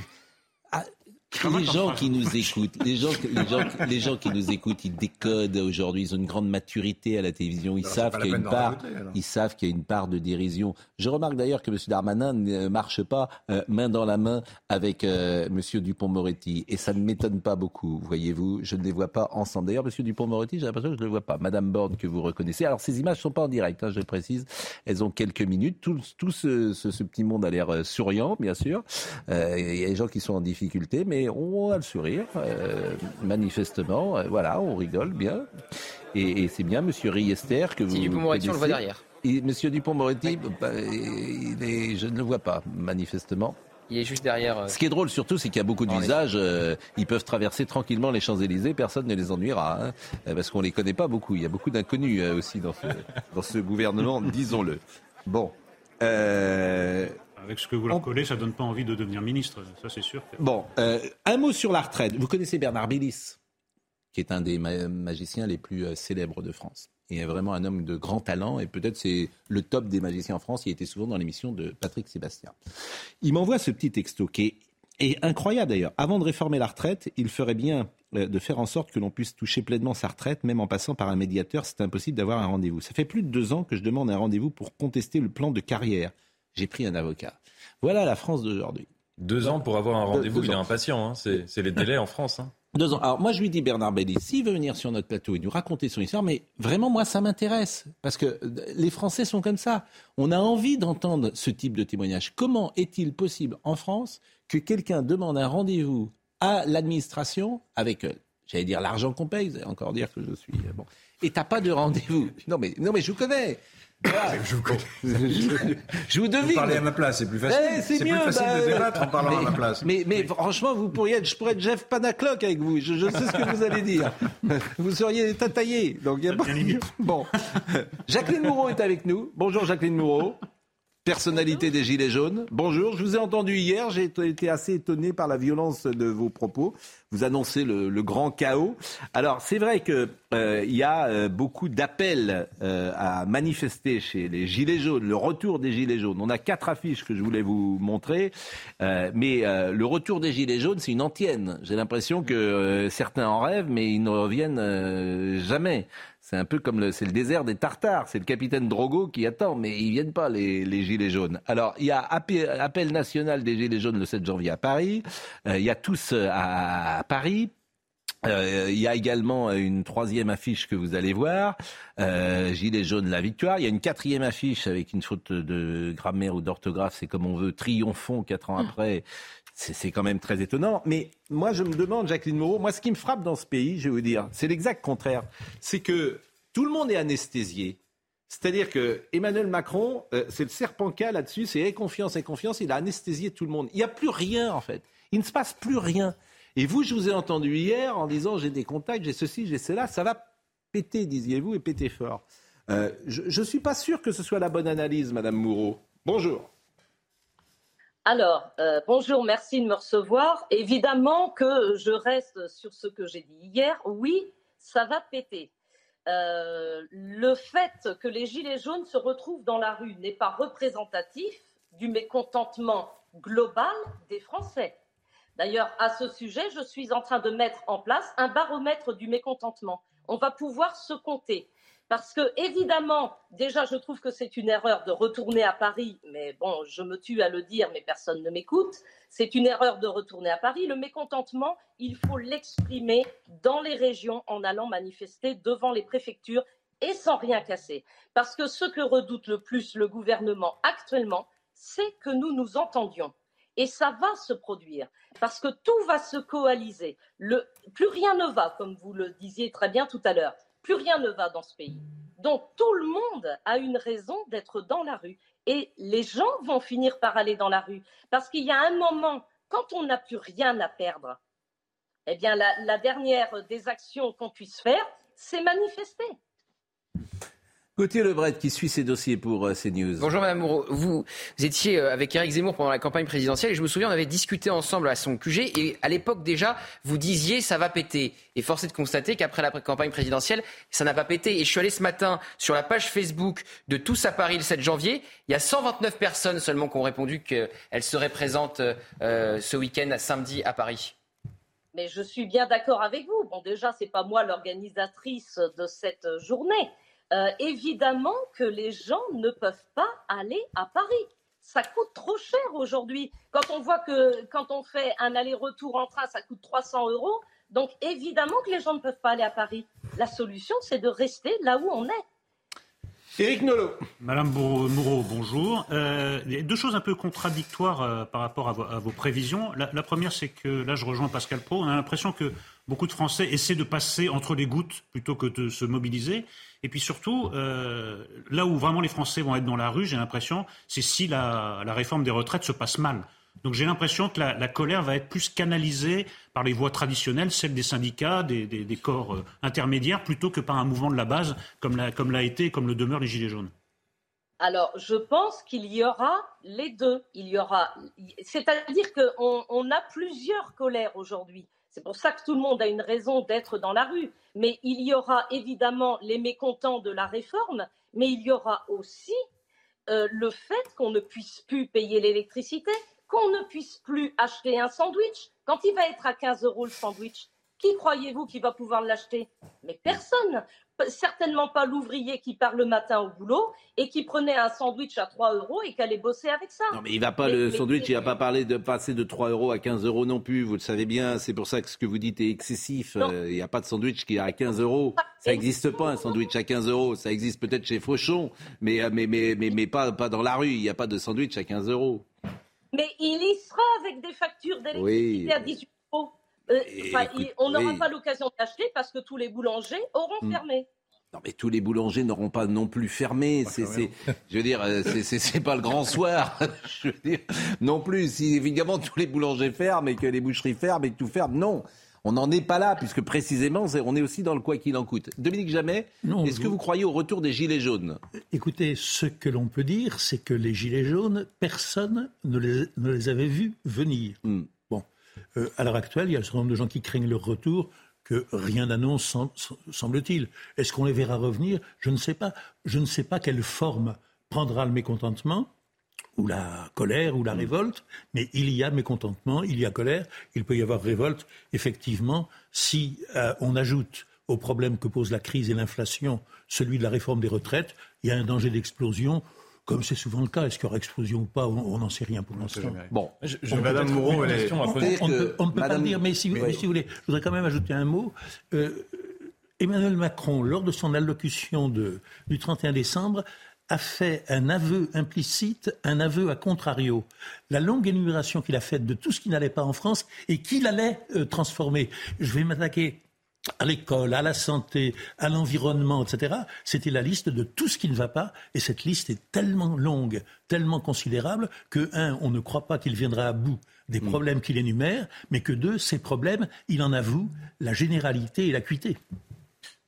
les gens qui nous écoutent, les gens, les gens, les gens qui nous écoutent, ils décodent aujourd'hui. Ils ont une grande maturité à la télévision. Ils Alors, savent qu'il y a une part, rajouter, ils savent qu'il y a une part de dérision. Je remarque d'ailleurs que M. Darmanin ne marche pas euh, main dans la main avec euh, M. Dupont-Moretti, et ça ne m'étonne pas beaucoup. Voyez-vous, je ne les vois pas ensemble. D'ailleurs, M. Dupont-Moretti, j'ai l'impression que je ne le vois pas. Madame Borne que vous reconnaissez. Alors, ces images ne sont pas en direct, hein, je le précise. Elles ont quelques minutes. Tout, tout ce, ce- ce petit monde a l'air euh, souriant, bien sûr. Euh, Il y a des gens qui sont en difficulté, mais mais on a le sourire, manifestement. voilà, on rigole bien. Et, c'est bien, Monsieur Riester, que vous. Si Dupont-Moretti, on le voit derrière. Et Monsieur Dupont-Moretti, bah, je ne le vois pas, manifestement. Il est juste derrière. Euh, Ce qui est drôle surtout, c'est qu'il y a beaucoup d'usages. Euh, ils peuvent traverser tranquillement les Champs-Élysées, personne ne les ennuiera, hein, euh, parce qu'on les connaît pas beaucoup. Il y a beaucoup d'inconnus aussi dans ce, dans ce gouvernement, disons-le. Bon. Avec ce que vous leur collez, ça donne pas envie de devenir ministre, ça c'est sûr. Bon, un mot sur la retraite. Vous connaissez Bernard Billis, qui est un des magiciens les plus célèbres de France est vraiment un homme de grand talent et peut-être c'est le top des magiciens en France. Il était souvent dans l'émission de Patrick Sébastien. Il m'envoie ce petit texto qui est, incroyable d'ailleurs. Avant de réformer la retraite, il ferait bien euh, de faire en sorte que l'on puisse toucher pleinement sa retraite, même en passant par un médiateur. C'est impossible d'avoir un rendez-vous. Ça fait plus de deux ans que je demande un rendez-vous pour contester le plan de carrière. J'ai pris un avocat. Voilà la France d'aujourd'hui. Deux ans pour avoir un rendez-vous, il est impatient. Hein. C'est les délais en France. Hein. Deux ans. Alors moi je lui dis Bernard Belli, s'il veut venir sur notre plateau et nous raconter son histoire, mais vraiment moi ça m'intéresse parce que les Français sont comme ça. On a envie d'entendre ce type de témoignage. Comment est-il possible en France que quelqu'un demande un rendez-vous à l'administration avec, euh, j'allais dire l'argent qu'on paye, vous allez encore dire que je suis euh, bon, et t'as pas de rendez-vous. Non mais non mais je vous connais. Je, vous, je, vous devine. Vous parlez à ma place, c'est plus facile. Eh, c'est plus facile de bah, débattre en parlant à ma place. Mais, mais franchement, vous pourriez être, je pourrais être Jeff Panaclock avec vous. Je, sais ce que vous allez dire. Vous seriez tataillé. Donc, il y a pas... Bon. Jacqueline Moureau est avec nous. Bonjour Jacqueline Moureau personnalité des Gilets jaunes. Bonjour, je vous ai entendu hier, j'ai été assez étonné par la violence de vos propos. Vous annoncez le, grand chaos. Alors c'est vrai qu'il euh, y a euh, beaucoup d'appels euh, à manifester chez les Gilets jaunes, le retour des Gilets jaunes. On a quatre affiches que je voulais vous montrer, mais le retour des Gilets jaunes, c'est une antienne. J'ai l'impression que certains en rêvent, mais ils ne reviennent jamais. C'est un peu comme le, c'est le désert des Tartares. C'est le capitaine Drogo qui attend, mais ils viennent pas, les, les Gilets jaunes. Alors, il y a appel, national des Gilets jaunes le 7 janvier à Paris. Euh, il y a tous euh, à, Paris. Euh, il y a également une troisième affiche que vous allez voir, euh, Gilets jaunes, la victoire. Il y a une quatrième affiche avec une faute de grammaire ou d'orthographe, c'est comme on veut, triomphons quatre ans après. C'est quand même très étonnant. Mais moi, je me demande, Jacqueline Moreau, moi, ce qui me frappe dans ce pays, je vais vous dire, c'est l'exact contraire. C'est que tout le monde est anesthésié. C'est-à-dire que Emmanuel Macron, euh, c'est le serpent cas là-dessus, c'est confiance, et confiance, il a anesthésié tout le monde. Il n'y a plus rien, en fait. Il ne se passe plus rien. Et vous, je vous ai entendu hier en disant j'ai des contacts, j'ai ceci, j'ai cela, ça va péter, disiez-vous, et péter fort. Euh, je ne suis pas sûr que ce soit la bonne analyse, Madame Moreau. Bonjour. Alors, euh, bonjour, merci de me recevoir. Évidemment que je reste sur ce que j'ai dit hier. Oui, ça va péter. Euh, le fait que les Gilets jaunes se retrouvent dans la rue n'est pas représentatif du mécontentement global des Français. D'ailleurs, à ce sujet, je suis en train de mettre en place un baromètre du mécontentement. On va pouvoir se compter. Parce que, évidemment, déjà, je trouve que c'est une erreur de retourner à Paris, mais bon, je me tue à le dire, mais personne ne m'écoute. C'est une erreur de retourner à Paris. Le mécontentement, il faut l'exprimer dans les régions en allant manifester devant les préfectures et sans rien casser. Parce que ce que redoute le plus le gouvernement actuellement, c'est que nous nous entendions. Et ça va se produire, parce que tout va se coaliser. Plus rien ne va, comme vous le disiez très bien tout à l'heure. Plus rien ne va dans ce pays. Donc tout le monde a une raison d'être dans la rue. Et les gens vont finir par aller dans la rue. Parce qu'il y a un moment, quand on n'a plus rien à perdre, eh bien la, dernière des actions qu'on puisse faire, c'est manifester. Gauthier Lebret qui suit ces dossiers pour euh, CNews. Bonjour Madame Moreau. Vous, étiez euh, avec Eric Zemmour pendant la campagne présidentielle et je me souviens on avait discuté ensemble à son QG et à l'époque déjà vous disiez ça va péter. Et force est de constater qu'après la campagne présidentielle ça n'a pas pété. Et je suis allé ce matin sur la page Facebook de Tous à Paris le 7 janvier. Il y a 129 personnes seulement qui ont répondu qu'elles seraient présentes euh, ce week-end samedi à Paris. Mais je suis bien d'accord avec vous. Bon déjà c'est pas moi l'organisatrice de cette journée. Euh, évidemment que les gens ne peuvent pas aller à Paris. Ça coûte trop cher aujourd'hui. Quand on voit que quand on fait un aller-retour en train, ça coûte 300 euros. Donc évidemment que les gens ne peuvent pas aller à Paris. La solution, c'est de rester là où on est. Éric Nolot. Madame Moreau, bonjour. Euh, deux choses un peu contradictoires euh, par rapport à vos, prévisions. La, la première, c'est que là, je rejoins Pascal Pro. On a l'impression que beaucoup de Français essaient de passer entre les gouttes plutôt que de se mobiliser. Et puis surtout, euh, là où vraiment les Français vont être dans la rue, j'ai l'impression, c'est si la, réforme des retraites se passe mal. Donc j'ai l'impression que la, colère va être plus canalisée par les voies traditionnelles, celles des syndicats, des, corps euh, intermédiaires, plutôt que par un mouvement de la base, comme l'a, été, comme le demeurent les Gilets jaunes. Alors, je pense qu'il y aura les deux. Il y aura, c'est-à-dire qu'on on a plusieurs colères aujourd'hui. C'est pour ça que tout le monde a une raison d'être dans la rue. Mais il y aura évidemment les mécontents de la réforme, mais il y aura aussi euh, le fait qu'on ne puisse plus payer l'électricité, qu'on ne puisse plus acheter un sandwich. Quand il va être à 15 euros le sandwich, qui croyez-vous qui va pouvoir l'acheter? Mais personne certainement pas l'ouvrier qui part le matin au boulot et qui prenait un sandwich à 3 euros et qui allait bosser avec ça. Non, mais il va pas, le sandwich, il va pas parler de passer de 3 euros à 15 euros non plus. Vous le savez bien, c'est pour ça que ce que vous dites est excessif. Euh, il n'y a pas de sandwich qui est à 15 euros. Ça n'existe pas, un sandwich à 15 euros. Ça existe peut-être chez Fauchon, mais, euh, mais, mais, mais, mais pas, pas dans la rue. Il n'y a pas de sandwich à 15 euros. Mais il y sera avec des factures d'électricité à 18 Euh, on n'aura pas l'occasion d'acheter parce que tous les boulangers auront hmm. fermé. Non, mais tous les boulangers n'auront pas non plus fermé. C'est, je veux dire, euh, c'est pas le grand soir. je veux dire, non plus. Si évidemment tous les boulangers ferment et que les boucheries ferment et que tout ferme, non. On n'en est pas là, puisque précisément, on est aussi dans le quoi qu'il en coûte. Dominique Jamais, est-ce que vous croyez au retour des Gilets jaunes? Écoutez, ce que l'on peut dire, c'est que les Gilets jaunes, personne ne les, ne les avait vus venir. Hmm. Euh, à l'heure actuelle, il y a un certain nombre de gens qui craignent leur retour que rien n'annonce, semble-t-il. Est-ce qu'on les verra revenir? Je ne sais pas. Je ne sais pas quelle forme prendra le mécontentement, ou la colère, ou la révolte, mais il y a mécontentement, il y a colère, il peut y avoir révolte, effectivement, si euh, on ajoute au problème que pose la crise et l'inflation celui de la réforme des retraites, il y a un danger d'explosion comme c'est souvent le cas. Est-ce qu'il y aura explosion ou pas On n'en sait rien pour l'instant. Bon, je, Madame Moreau, elle On, ne peut pas le dire, mais si, vous voulez, je voudrais quand même ajouter un mot. Euh, Emmanuel Macron, lors de son allocution de, du 31 décembre, a fait un aveu implicite, un aveu à contrario. La longue énumération qu'il a faite de tout ce qui n'allait pas en France et qu'il allait euh, transformer. Je vais m'attaquer à l'école, à la santé, à l'environnement, etc. C'était la liste de tout ce qui ne va pas. Et cette liste est tellement longue, tellement considérable, que, un, on ne croit pas qu'il viendra à bout des mm. problèmes qu'il énumère, mais que, deux, ces problèmes, il en avoue la généralité et l'acuité.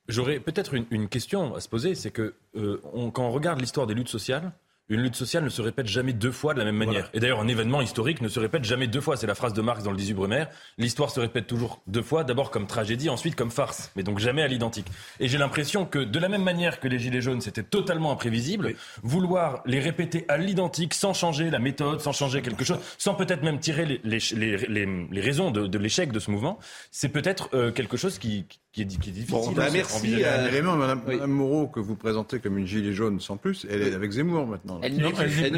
J'aurais peut-être une, question à se poser, c'est que euh, quand on regarde l'histoire des luttes sociales, une lutte sociale ne se répète jamais deux fois de la même manière. Et d'ailleurs, un événement historique ne se répète jamais deux fois. C'est la phrase de Marx dans le 18 Brumaire. L'histoire se répète toujours deux fois, d'abord comme tragédie, ensuite comme farce, mais donc jamais à l'identique. Et j'ai l'impression que de la même manière que les Gilets jaunes, c'était totalement imprévisible, vouloir les répéter à l'identique sans changer la méthode, sans changer quelque chose, sans peut-être même tirer les, les, les, les raisons de, de l'échec de ce mouvement, c'est peut-être euh, quelque chose qui, qui est, difficile. Bon, bah, merci. Il y a un élément, Madame, Moreau, que vous présentez comme une gilet jaune sans plus, elle est avec Zemmour maintenant. Elle, ne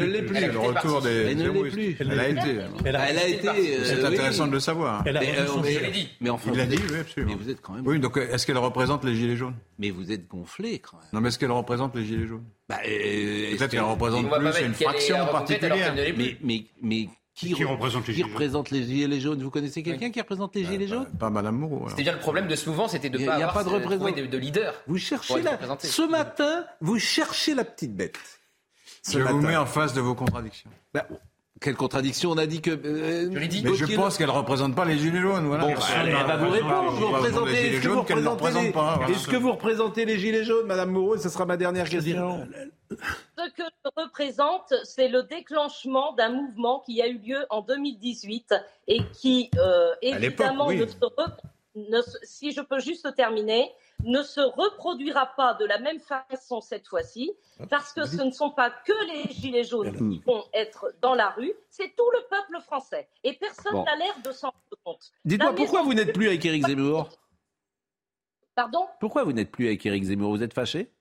l'est plus. Elle, le retour des elle ne l'est plus. Elle, a été. Elle a, été. C'est intéressant de le savoir. Elle a, mais, euh, dit. Mais enfin, il l'a dit, oui, absolument. Mais vous êtes quand même. Oui, donc est-ce qu'elle représente les gilets jaunes? Mais vous êtes gonflé quand même. Non, mais est-ce qu'elle représente les gilets jaunes? Bah, euh, Peut-être qu'elle représente plus une fraction particulière. Mais, qui, représente les, gilets, jaunes Vous connaissez quelqu'un qui représente les gilets jaunes? Pas Madame Moreau. C'était bien le problème de ce mouvement, c'était de ne pas avoir pas de, de, leader. Vous cherchez la... Ce matin, vous cherchez la petite bête. je vous mets en face de vos contradictions. Bah, quelle contradiction On a dit que. Euh, je dit. Mais je pense qu'elle ne représente pas les Gilets jaunes. Voilà. Bon, elle, va vous répondre. Vous représentez, est-ce que vous représentez, les, pas, est-ce que vous représentez les Gilets jaunes, Madame Moreau? Ce sera ma dernière question. Ce que je représente, c'est le déclenchement d'un mouvement qui a eu lieu en 2018 et qui, euh, évidemment, ne se si je peux juste terminer, ne se reproduira pas de la même façon cette fois-ci, parce que ce ne sont pas que les Gilets jaunes qui vont être dans la rue, c'est tout le peuple français. Et personne n'a l'air de s'en rendre compte. Dites-moi, pourquoi vous n'êtes plus avec Éric Zemmour? Pardon? Pourquoi vous n'êtes plus avec Éric Zemmour? Vous êtes fâché?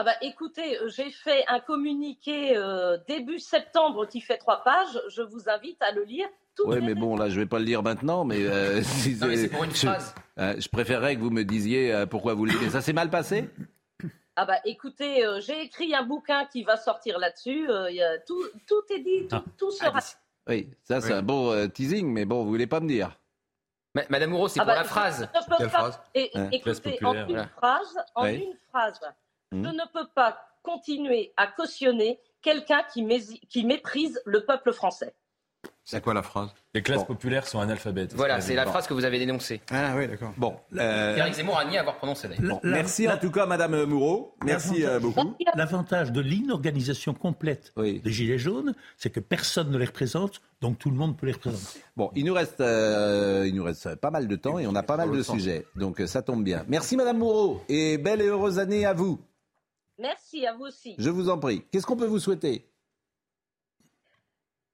Ah bah écoutez, euh, j'ai fait un communiqué euh, début septembre qui fait trois pages. Je vous invite à le lire. Oui, mais bon, là, je vais pas le lire maintenant, mais, euh, c'est pour une phrase. Je, préférerais que vous me disiez pourquoi vous le lisez. Ça s'est mal passé? Ah bah écoutez, euh, j'ai écrit un bouquin qui va sortir là-dessus. euh, tout, tout est dit, tout, Ah. tout sera. Oui, ça c'est un bon euh, teasing, mais bon, vous voulez pas me dire. Ma- Madame Moreau, c'est Ah pour bah, la phrase. je ne Quelle pas- phrase? et- Hein Écoutez, en une voilà. phrase, en Oui. une phrase, Hmm. je ne peux pas continuer à cautionner quelqu'un qui, méprise le peuple français. C'est quoi la phrase? Les classes populaires sont analphabètes. Voilà, c'est la Bon. phrase que vous avez dénoncée. Ah oui, d'accord. Bon. euh, Eric Zemmour a nié avoir prononcé d'ailleurs. bon, merci en tout cas, Madame Moureau. Merci euh, beaucoup. L'avantage de l'inorganisation complète des Gilets jaunes, c'est que personne ne les représente, donc tout le monde peut les représenter. Bon, il nous reste, euh, il nous reste pas mal de temps et on a pas mal de sujets, donc euh, ça tombe bien. Merci Madame Moureau et belle et heureuse année à vous. Merci à vous aussi. Je vous en prie. Qu'est-ce qu'on peut vous souhaiter?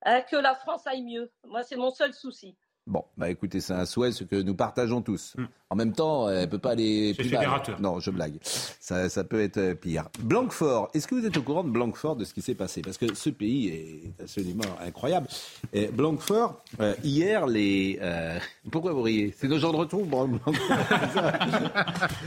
Euh, que la France aille mieux. Moi, c'est mon seul souci. Bon, bah écoutez, c'est un souhait ce que nous partageons tous. En même temps, elle peut pas aller C'est plus mal. Non, je blague. Ça, ça peut être pire. Blanquefort, est-ce que vous êtes au courant de Blanquefort, de ce qui s'est passé? Parce que ce pays est absolument incroyable. Et Blanquefort, euh, hier, les... euh, Pourquoi vous riez? C'est nos gens de retour.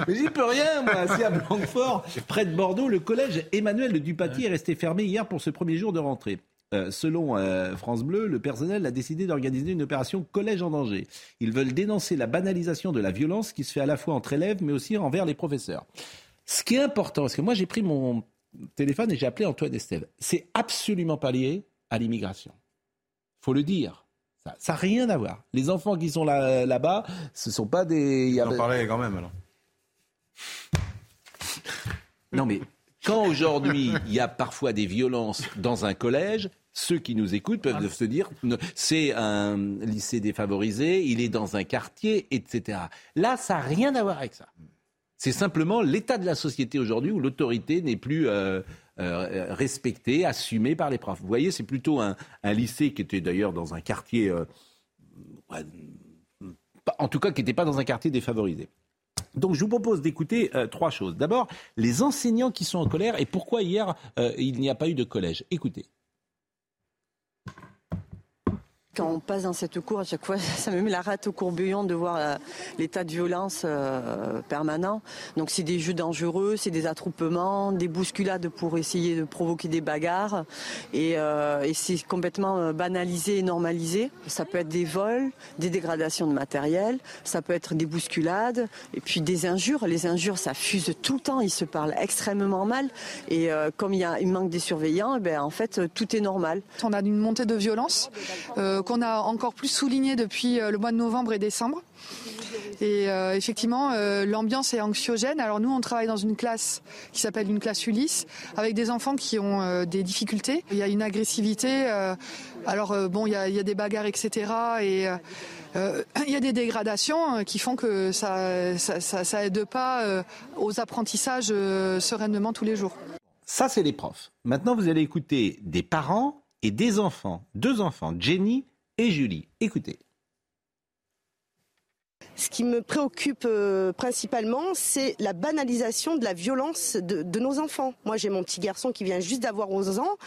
Mais j'y peux rien, moi. Si à Blanquefort, près de Bordeaux, le collège Emmanuel de Dupaty est resté fermé hier pour ce premier jour de rentrée. Euh, selon euh, France Bleu, le personnel a décidé d'organiser une opération collège en danger. Ils veulent dénoncer la banalisation de la violence qui se fait à la fois entre élèves mais aussi envers les professeurs. Ce qui est important, parce que moi j'ai pris mon téléphone et j'ai appelé Antoine Estève, c'est absolument pas lié à l'immigration. faut le dire. Ça n'a rien à voir. Les enfants qui sont là, là-bas, ce sont pas des... il y a- On en parlait quand même alors. Non, mais quand aujourd'hui il y a parfois des violences dans un collège, ceux qui nous écoutent peuvent se dire c'est un lycée défavorisé, il est dans un quartier, etc. Là, ça n'a rien à voir avec ça. C'est simplement l'état de la société aujourd'hui où l'autorité n'est plus euh, euh, respectée, assumée par les profs. Vous voyez, c'est plutôt un, un lycée qui était d'ailleurs dans un quartier, euh, en tout cas qui n'était pas dans un quartier défavorisé. Donc je vous propose d'écouter euh, trois choses. D'abord, les enseignants qui sont en colère et pourquoi hier euh, il n'y a pas eu de collège. Écoutez. Quand on passe dans cette cour, à chaque fois, ça me met la rate au courbillon de voir euh, l'état de violence euh, permanent. Donc c'est des jeux dangereux, c'est des attroupements, des bousculades pour essayer de provoquer des bagarres. Et, euh, c'est complètement banalisé et normalisé. Ça peut être des vols, des dégradations de matériel, ça peut être des bousculades, et puis des injures. Les injures, ça fuse tout le temps, ils se parlent extrêmement mal. Et comme il, manque des surveillants, eh ben, en fait, tout est normal. On a une montée de violence qu'on a encore plus soulignée depuis euh, le mois de novembre et décembre. Et euh, effectivement, euh, l'ambiance est anxiogène. Alors nous, on travaille dans une classe qui s'appelle une classe Ulysse, avec des enfants qui ont des difficultés. Il y a une agressivité. alors bon, il y, a, des bagarres, etc. Et il y a des dégradations qui font que ça, ça, ça, aide pas aux apprentissages sereinement tous les jours. Ça, c'est les profs. Maintenant, vous allez écouter des parents et des enfants. Deux enfants, Jenny et Julie. Écoutez. Ce qui me préoccupe euh, principalement, c'est la banalisation de la violence de, nos enfants. Moi, j'ai mon petit garçon qui vient juste d'avoir 11 ans.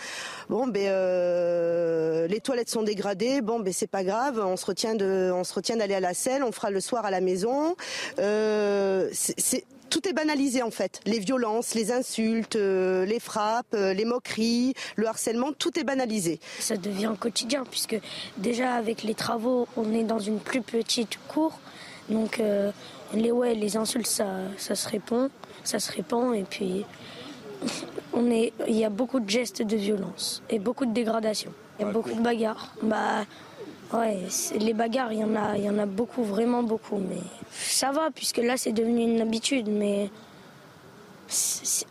Bon, ben, euh, les toilettes sont dégradées. Bon, ben, c'est pas grave. On se retient de, on se retient d'aller à la selle. On fera le soir à la maison. Euh, c'est tout est banalisé en fait. Les violences, les insultes, euh, les frappes, euh, les moqueries, le harcèlement, tout est banalisé. Ça devient quotidien puisque déjà avec les travaux, on est dans une plus petite cour. Donc euh, les, ouais, les insultes, ça, ça se répond, ça se répand et puis on est, il y a beaucoup de gestes de violence et beaucoup de dégradation. Il y a beaucoup de bagarres. Bah ouais, les bagarres, il y en a, y en a beaucoup, vraiment beaucoup. Mais ça va puisque là c'est devenu une habitude. Mais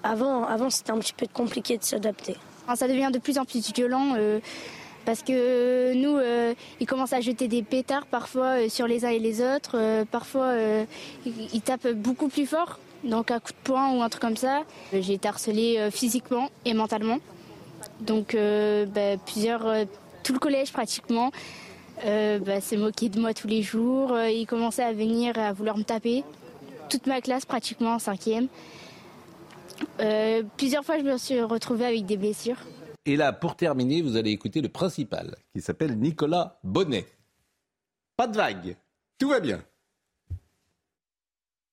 avant, avant c'était un petit peu compliqué de s'adapter. Ça devient de plus en plus violent euh, parce que nous, euh, ils commencent à jeter des pétards parfois euh, sur les uns et les autres. parfois, ils, tapent beaucoup plus fort, donc un coup de poing ou un truc comme ça. J'ai été harcelée physiquement et mentalement. Donc, bah, plusieurs, tout le collège pratiquement euh, bah, s'est moqué de moi tous les jours. Euh, ils commençaient à venir à vouloir me taper. Toute ma classe pratiquement en cinquième. Euh, plusieurs fois, je me suis retrouvée avec des blessures. Et là, pour terminer, vous allez écouter le principal, qui s'appelle Nicolas Bonnet. Pas de vague. Tout va bien.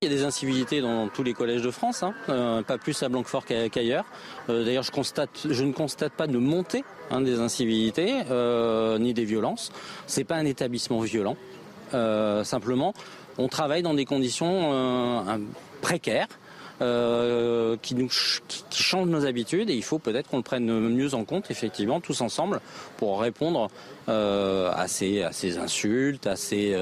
Il y a des incivilités dans tous les collèges de France, hein. euh, pas plus à Blanquefort qu'ailleurs. Euh, d'ailleurs, je, je ne constate pas de montée hein, des incivilités euh, ni des violences. C'est pas un établissement violent. simplement, on travaille dans des conditions précaires. Qui nous qui changent nos habitudes et il faut peut-être qu'on le prenne mieux en compte effectivement tous ensemble pour répondre à ces à ces insultes à ces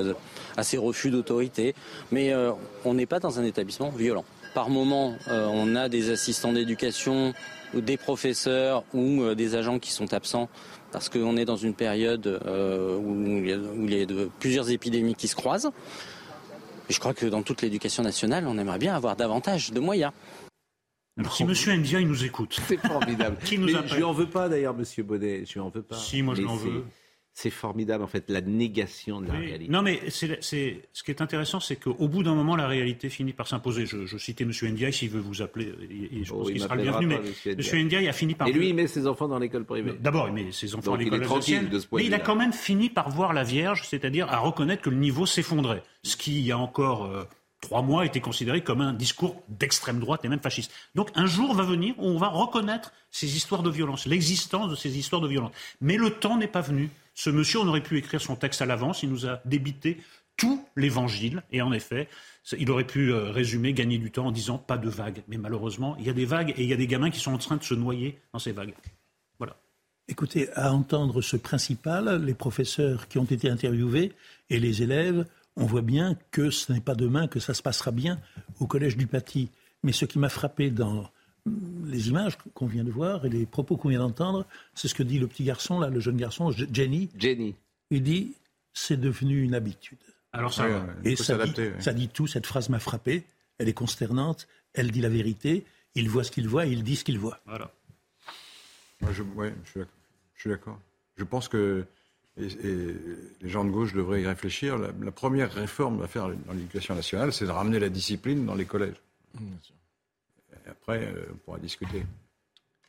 à ces refus d'autorité. Mais euh, on n'est pas dans un établissement violent. Par moment, euh, on a des assistants d'éducation, ou des professeurs ou euh, des agents qui sont absents parce qu'on est dans une période où il y a, où il y a de, plusieurs épidémies qui se croisent. Je crois que dans toute l'éducation nationale, on aimerait bien avoir davantage de moyens. Alors, si M. Ndiaye nous écoute. C'est formidable. qui nous Mais appelle je lui en veux pas d'ailleurs, M. Baudet. Je lui en veux pas. Si, moi je c'est- veux. C'est formidable en fait, la négation de la Oui. réalité. Non, mais c'est, c'est- ce qui est intéressant, c'est qu'au bout d'un moment, la réalité finit par s'imposer. Je, je citais M. Ndiaye, s'il veut vous appeler, et, et je Oh, pense il qu'il sera le bienvenu, mais M. Ndiaye. Ndiaye a fini par... Et lui, il met ses enfants dans l'école privée. D'abord, il met ses enfants Donc, à il l'école de mais il a quand même fini par voir la Vierge, c'est-à-dire à reconnaître que le niveau s'effondrait. Ce qui, il y a encore euh, trois mois, était considéré comme un discours d'extrême droite et même fasciste. Donc un jour va venir où on va reconnaître ces histoires de violence, l'existence de ces histoires de violence. Mais le temps n'est pas venu. Ce monsieur, on aurait pu écrire son texte à l'avance, il nous a débité tout l'évangile, et en effet, il aurait pu euh, résumer, gagner du temps en disant pas de vagues. Mais malheureusement, il y a des vagues et il y a des gamins qui sont en train de se noyer dans ces vagues. Voilà. Écoutez, à entendre ce principal, les professeurs qui ont été interviewés et les élèves, on voit bien que ce n'est pas demain que ça se passera bien au collège du Paty. Mais ce qui m'a frappé dans les images qu'on vient de voir et les propos qu'on vient d'entendre, c'est ce que dit le petit garçon, là, le jeune garçon, Je- Jenny. Jenny. Il dit c'est devenu une habitude. Alors ça Et ça dit, s'adapter, oui. ça dit tout, cette phrase m'a frappé. Elle est consternante, elle dit la vérité. Il voit ce qu'il voit et il dit ce qu'il voit. Voilà. Moi, je, ouais, je suis d'accord. Je suis d'accord. Je pense que et, et les gens de gauche devraient y réfléchir. La, la première réforme à faire dans l'éducation nationale, c'est de ramener la discipline dans les collèges. Et après, euh, on pourra discuter.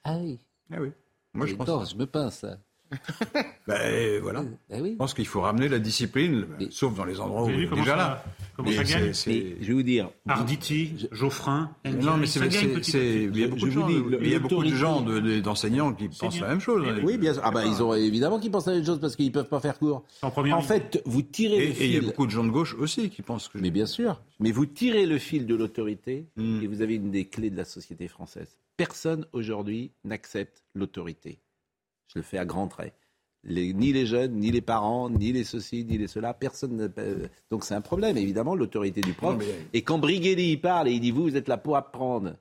Ah oui. Ah oui. Moi, je pense. Je me pince. ça. Ben, voilà. Ah oui. Je pense qu'il faut ramener la discipline, sauf dans les endroits où il est comment déjà ça- là. comment Mais ça gagne Mais je vais vous dire. Arditi, Geoffrin, Non, mais c'est, il y a beaucoup de vous gens, dis, il y a beaucoup de gens, de- de- d'enseignants qui pensent bien. la même chose. hein. Oui, bien sûr. Ah bah, ils ont évidemment qu'ils pensent la même chose parce qu'ils peuvent pas faire court. En En ligne. fait, vous tirez Et le et il y a fil. beaucoup de gens de gauche aussi qui pensent que. Mais bien sûr. Mais vous tirez le fil de l'autorité Hmm. et vous avez une des clés de la société française. Personne aujourd'hui n'accepte l'autorité. Je le fais à grands traits. Les- ni les jeunes, ni les parents, ni les ceci, ni les cela, personne ne peut- Donc c'est un problème, évidemment, l'autorité du prof. Non, mais- Et quand Briguelli il parle et il dit vous, vous êtes là pour apprendre.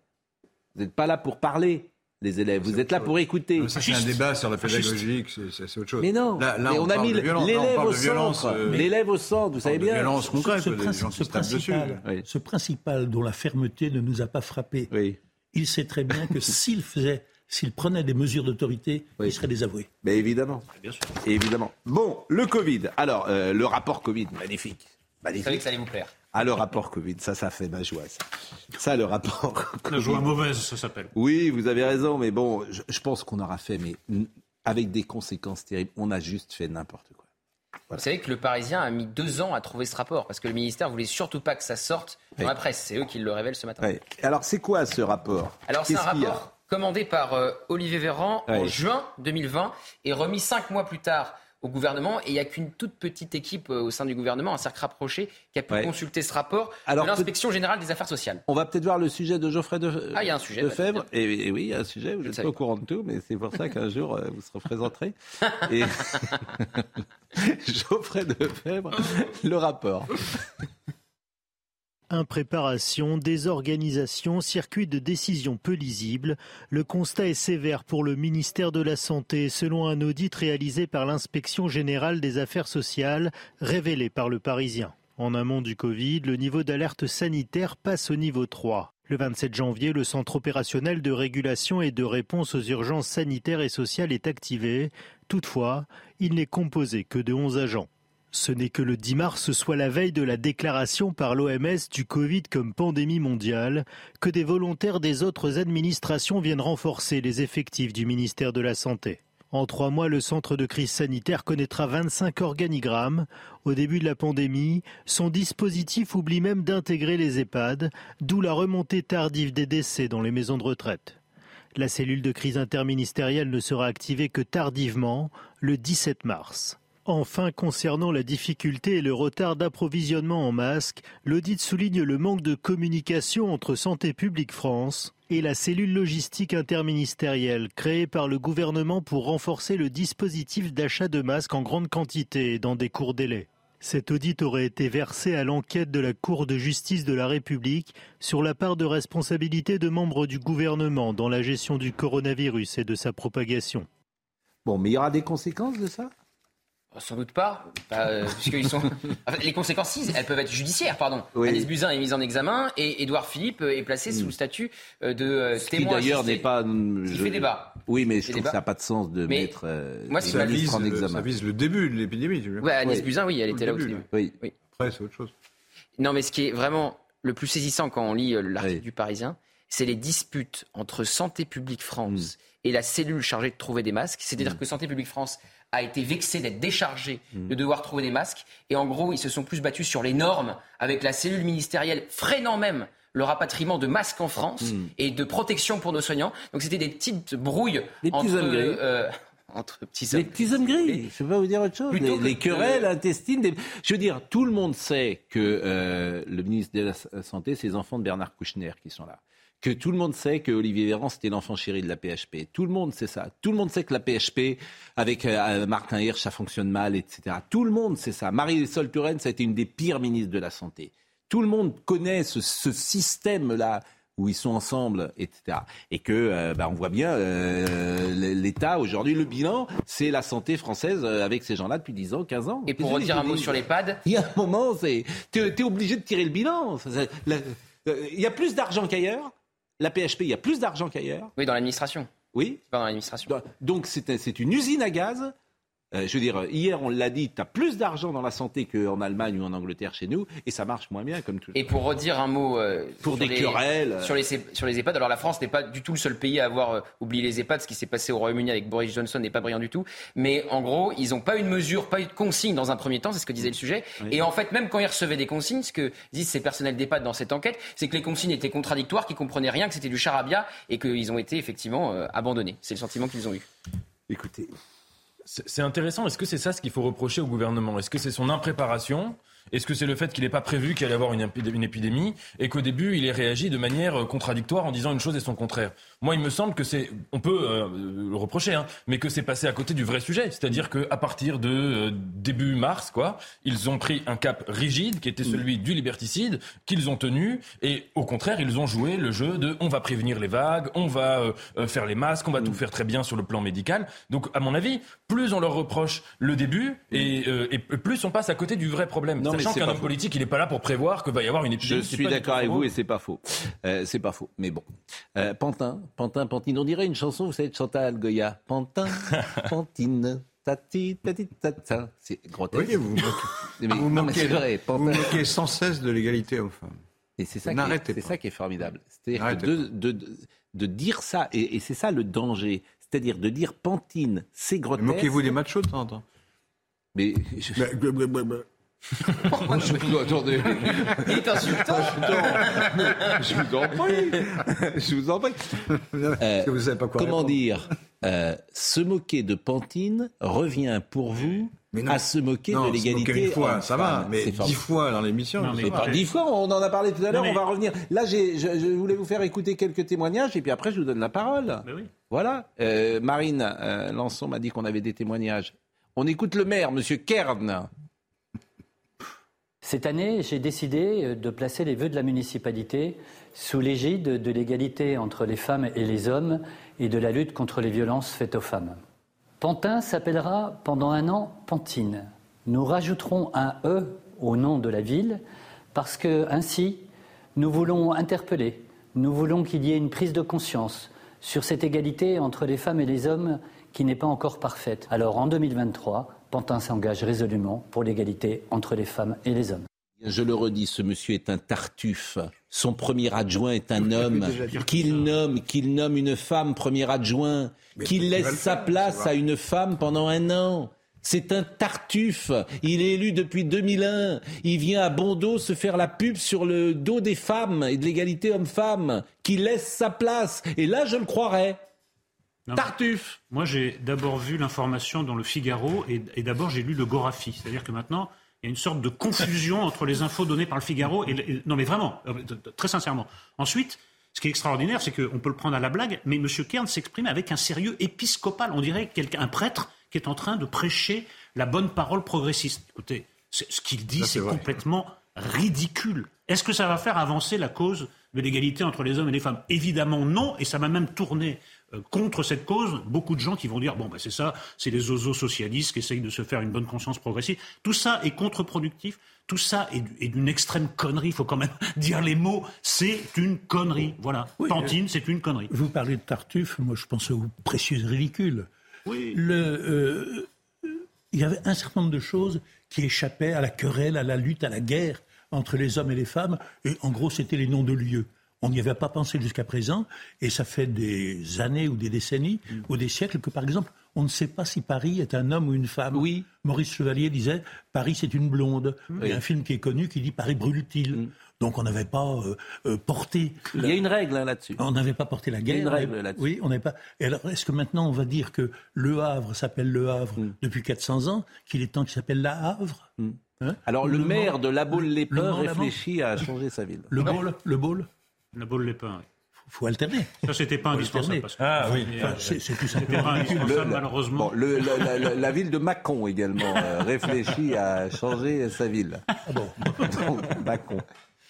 Vous n'êtes pas là pour parler, les élèves. Vous êtes là pour écouter. Ça, c'est un débat sur la pédagogie, c'est, autre chose. Mais non, Là, là, mais on, a mis l'élève au centre. euh, L'élève au centre, vous savez bien. violence concrète, ce, princi- ce dessus. principal, Oui. ce principal dont la fermeté ne nous a pas frappé, Oui. il sait très bien que s'il faisait, s'il prenait des mesures d'autorité, Oui. il serait désavoué. Mais évidemment. Bien sûr. Évidemment. Bon, le Covid. Alors, euh, le rapport Covid, magnifique. Vous savez que Magnifique. ça allait vous plaire. Ah, le rapport Covid, ça, ça fait ma joie, ça. Ça, le rapport La joie mauvaise, ça s'appelle. Oui, vous avez raison, mais bon, je, je pense qu'on aura fait, mais avec des conséquences terribles. On a juste fait n'importe quoi. Vous savez que le Parisien a mis deux ans à trouver ce rapport parce que le ministère voulait surtout pas que ça sorte dans Oui. la presse. C'est eux qui le révèlent ce matin. Alors, c'est quoi ce rapport? Alors c'est un rapport commandé par euh, Olivier Véran en juin 2020 et remis cinq mois plus tard au gouvernement. Et il n'y a qu'une toute petite équipe euh, au sein du gouvernement, un cercle rapproché, qui a pu Ouais. consulter ce rapport Alors, de l'inspection générale des affaires sociales. On va peut-être voir le sujet de Geoffrey de, Ah, il y a un sujet, de bah, Fèvre. Et, et oui, il y a un sujet, vous Je n'êtes pas au courant de tout, mais c'est pour ça qu'un jour, euh, vous se représenterez. Et Geoffrey de Fèvre, le rapport. Impréparation, désorganisation, circuit de décision peu lisible. Le constat est sévère pour le ministère de la Santé, selon un audit réalisé par l'inspection générale des affaires sociales, révélé par le Parisien. En amont du Covid, le niveau d'alerte sanitaire passe au niveau 3. Le 27 janvier, le centre opérationnel de régulation et de réponse aux urgences sanitaires et sociales est activé. Toutefois, il n'est composé que de 11 agents. Ce n'est que le 10 mars, soit la veille de la déclaration par l'OMS du Covid comme pandémie mondiale, que des volontaires des autres administrations viennent renforcer les effectifs du ministère de la Santé. En trois mois, le centre de crise sanitaire connaîtra 25 organigrammes. Au début de la pandémie, son dispositif oublie même d'intégrer les EHPAD, d'où la remontée tardive des décès dans les maisons de retraite. La cellule de crise interministérielle ne sera activée que tardivement, le 17 mars. Enfin, concernant la difficulté et le retard d'approvisionnement en masques, l'audit souligne le manque de communication entre Santé publique France et la cellule logistique interministérielle créée par le gouvernement pour renforcer le dispositif d'achat de masques en grande quantité et dans des courts délais. Cet audit aurait été versé à l'enquête de la Cour de justice de la République sur la part de responsabilité de membres du gouvernement dans la gestion du coronavirus et de sa propagation. Bon, mais il y aura des conséquences de ça? Sans doute pas, euh, puisqu'ils sont. les conséquences, si, elles peuvent être judiciaires, pardon. Oui. Agnès Buzyn est mise en examen et Édouard Philippe est placé sous le statut euh, de euh, Ce qui témoin. d'ailleurs assisté. n'est pas. Il fait débat. Oui, mais je trouve que ça n'a pas de sens de Mais mettre euh, moi, ministres liste, en examen. ça vise le début de l'épidémie. tu. Ouais, Agnès Oui. Buzyn, oui, elle était là au début, début. Oui. Oui. Après, c'est autre chose. Non, mais ce qui est vraiment le plus saisissant quand on lit euh, l'article du Parisien, c'est les disputes entre Santé publique France et la cellule chargée de trouver des masques. C'est-à-dire que Santé publique France a été vexée d'être déchargée de devoir trouver des masques. Et en gros, ils se sont plus battus sur les normes avec la cellule ministérielle freinant même le rapatriement de masques en France et de protection pour nos soignants. Donc c'était des petites brouilles Les petits entre, hommes gris. euh, entre petits Les hommes petits hommes gris, je ne vais pas vous dire autre chose. Les, les querelles intestines. des- Je veux dire, tout le monde sait que euh, le ministre de la Santé, c'est les enfants de Bernard Kouchner qui sont là. Que tout le monde sait que Olivier Véran, c'était l'enfant chéri de la PHP. Tout le monde sait ça. Tout le monde sait que la PHP, avec euh, Martin Hirsch, ça fonctionne mal, etc. Tout le monde sait ça. Marie-Sol Touraine, ça a été une des pires ministres de la Santé. Tout le monde connaît ce, ce système-là où ils sont ensemble, etc. Et que, euh, bah, on voit bien, euh, l'État, aujourd'hui, le bilan, c'est la santé française euh, avec ces gens-là depuis 10 ans, 15 ans. Et pour redire un mot sur l'EHPAD, Il y a un moment, c'est, t'es, t'es obligé de tirer le bilan. Euh, il y a plus d'argent qu'ailleurs. La PHP, il y a plus d'argent qu'ailleurs. oui, dans l'administration. Oui. Pas dans l'administration. Donc, c'est, un- c'est une usine à gaz. Euh, je veux dire, hier, on l'a dit, tu as plus d'argent dans la santé qu'en Allemagne ou en Angleterre chez nous, et ça marche moins bien, comme tout. Et pour redire un mot euh, Pour sur des les- querelles. sur les, sur les EHPAD, alors la France n'est pas du tout le seul pays à avoir euh, oublié les EHPAD. Ce qui s'est passé au Royaume-Uni avec Boris Johnson n'est pas brillant du tout. Mais en gros, ils n'ont pas eu de mesure, pas eu de consigne dans un premier temps, c'est ce que disait le sujet. Et en fait, même quand ils recevaient des consignes, ce que disent ces personnels d'EHPAD dans cette enquête, c'est que les consignes étaient contradictoires, qu'ils comprenaient rien, que c'était du charabia et qu'ils ont été effectivement euh, abandonnés. C'est le sentiment qu'ils ont eu. Écoutez. C'est intéressant. Est-ce que c'est ça ce qu'il faut reprocher au gouvernement? Est-ce que c'est son impréparation Est-ce que c'est le fait qu'il n'ait pas prévu qu'il allait y avoir une, épid- une épidémie et qu'au début il ait réagi de manière euh, contradictoire en disant une chose et son contraire? Moi, il me semble que c'est, on peut euh, le reprocher, hein, mais que c'est passé à côté du vrai sujet. C'est-à-dire qu'à partir de euh, début mars, quoi, ils ont pris un cap rigide qui était celui du liberticide qu'ils ont tenu et au contraire ils ont joué le jeu de on va prévenir les vagues, on va euh, faire les masques, on va tout faire très bien sur le plan médical. Donc à mon avis, plus on leur reproche le début et, et plus on passe à côté du vrai problème. Non, Sachant c'est qu'un homme faux. politique, il n'est pas là pour prévoir que va y avoir une Je épidémie. C'est suis d'accord avec vous et c'est pas faux. Euh, c'est pas faux, mais bon. Euh, Pantin, Pantin, Pantine. On dirait une chanson, vous savez, de Chantal Goya. Pantin, Pantine. Tati, tati, tata. C'est grotesque. Oui, vous, Mais- vous non, manquez, c'est vrai, vous manquez sans cesse de l'égalité homme-femme. Et c'est ça, qui N'arrêtez est, c'est ça qui est formidable. C'est-à-dire de, de, de, de dire ça, et, et c'est ça le danger, c'est-à-dire de dire Pantine, c'est grotesque. Moquez-vous des machos de temps en temps. Mais je... Je- attendez. Il est insultant. je vous en prie. Je vous en prie. Euh, vous savez pas quoi comment répondre. dire euh, Se moquer de Pantine revient pour vous à se moquer Non, de l'égalité. une fois, ça va, mais dix fois dans l'émission. Pas. dix fois, on en a parlé tout à l'heure, mais- on va revenir. Là, je, je voulais vous faire écouter quelques témoignages et puis après, je vous donne la parole. Mais oui. Voilà. Euh, Marine euh, Lançon m'a dit qu'on avait des témoignages. On écoute le maire, Monsieur Kern. Cette année, j'ai décidé euh, de placer les vœux de la municipalité sous l'égide de l'égalité entre les femmes et les hommes et de la lutte contre les violences faites aux femmes. Pantin s'appellera pendant un an Pantine. Nous rajouterons un E au nom de la ville parce que ainsi, nous voulons interpeller, nous voulons qu'il y ait une prise de conscience sur cette égalité entre les femmes et les hommes qui n'est pas encore parfaite. Alors en 2023, Pantin s'engage résolument pour l'égalité entre les femmes et les hommes. Je le redis, ce monsieur est un tartuffe. Son premier adjoint est un homme qu'il nomme, qu'il nomme une femme premier adjoint, qu'il laisse sa place à une femme pendant un an. C'est un tartuffe. Il est élu depuis 2001. Il vient à Bondo se faire la pub sur le dos des femmes et de l'égalité homme-femme. Qui laisse sa place. Et là, je le croirais. Tartuffe. Moi, j'ai d'abord vu l'information dans le Figaro et, et d'abord j'ai lu le Gorafi. C'est-à-dire que maintenant, il y a une sorte de confusion entre les infos données par le Figaro et, le- et- non mais vraiment, euh, très sincèrement. Ensuite, ce qui est extraordinaire, c'est qu'on peut le prendre à la blague, mais M. Kern s'exprime avec un sérieux épiscopal. On dirait quelqu'un, un prêtre qui est en train de prêcher la bonne parole progressiste. Écoutez, ce qu'il dit, c'est complètement ridicule. Est-ce que ça va faire avancer la cause de l'égalité entre les hommes et les femmes? Évidemment non, et ça va même tourner euh, contre cette cause beaucoup de gens qui vont dire bon ben c'est ça, c'est les oiseaux socialistes qui essayent de se faire une bonne conscience progressive. Tout ça est contre-productif. Tout ça est, du- est d'une extrême connerie. Il faut quand même dire les mots. C'est une connerie. Voilà. Tantine, c'est une connerie. Vous parlez de Tartuffe, moi je pense aux précieuses ridicules. Le, euh, il y avait un certain nombre de choses qui échappaient à la querelle, à la lutte, à la guerre entre les hommes et les femmes. Et en gros, c'était les noms de lieux. On n'y avait pas pensé jusqu'à présent, et ça fait des années ou des décennies ou des siècles que, par exemple, on ne sait pas si Paris est un homme ou une femme. Oui. Maurice Chevalier disait Paris c'est une blonde. Il y a un film qui est connu qui dit Paris brûle-t-il. Donc on n'avait pas euh, euh, porté. Il y a une règle hein, là-dessus. On n'avait pas porté la Il y a guerre. une règle là-dessus. Oui, on n'avait pas. Et alors, est-ce que maintenant on va dire que Le Havre s'appelle Le Havre Mm. depuis 400 ans, qu'il est temps qu'il s'appelle La Havre Hein Alors le, maire de La Baule-les-Pins la réfléchit à changer sa ville. Le Baule, le Baule, La boule les pains. faut alterner. Ça, c'était pas indispensable. alterner. Parce que, Ah oui. Enfin, c'est tout C'était simplement Le- malheureusement. Bon, le- la, la- la- la ville de Mâcon également euh, réfléchit à changer sa ville. Ah Donc, Mâcon.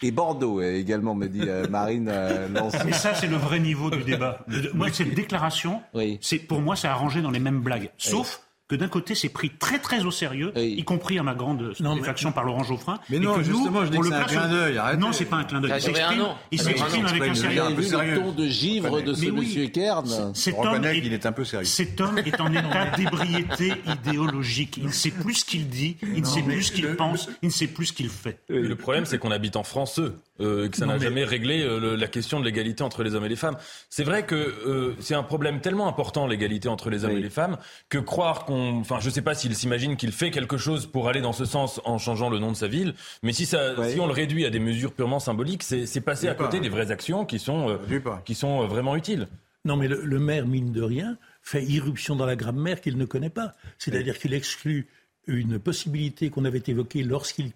Et Bordeaux euh, également, me dit euh, Marine Lançon. Mais ça, c'est le vrai niveau du débat. Moi, cette déclaration, c'est pour moi, c'est arrangé dans les mêmes blagues. Sauf que d'un côté, c'est pris très très au sérieux, y compris à ma grande stupéfaction par Laurent Geoffrin. Mais et non, que nous, justement, je dis que le c'est un clin d'œil, arrêtez. Non, c'est pas un clin d'œil. A Il s'exprime, il avec un sérieux. peu sérieux. Le ton de givre de ce monsieur Kern. Cet On homme reconnaît est- qu'il est un peu sérieux. Cet homme est en état d'ébriété idéologique. Il ne sait plus ce qu'il dit, il ne sait plus ce qu'il pense, il ne sait plus ce qu'il fait. Le problème, c'est qu'on habite en France, eux, euh, que ça n'a mais- jamais réglé euh, le- la question de l'égalité entre les hommes et les femmes. C'est vrai que euh, c'est un problème tellement important, l'égalité entre les hommes et les femmes, que croire qu'on... Enfin, je sais pas s'il s'imagine qu'il fait quelque chose pour aller dans ce sens en changeant le nom de sa ville, mais si, ça, si on le réduit à des mesures purement symboliques, c'est c'est passer à pas. côté des vraies actions qui sont, euh, qui sont euh, vraiment utiles. Non, mais le, le maire, mine de rien, fait irruption dans la grammaire qu'il ne connaît pas. C'est-à-dire qu'il exclut une possibilité qu'on avait évoquée lorsqu'il,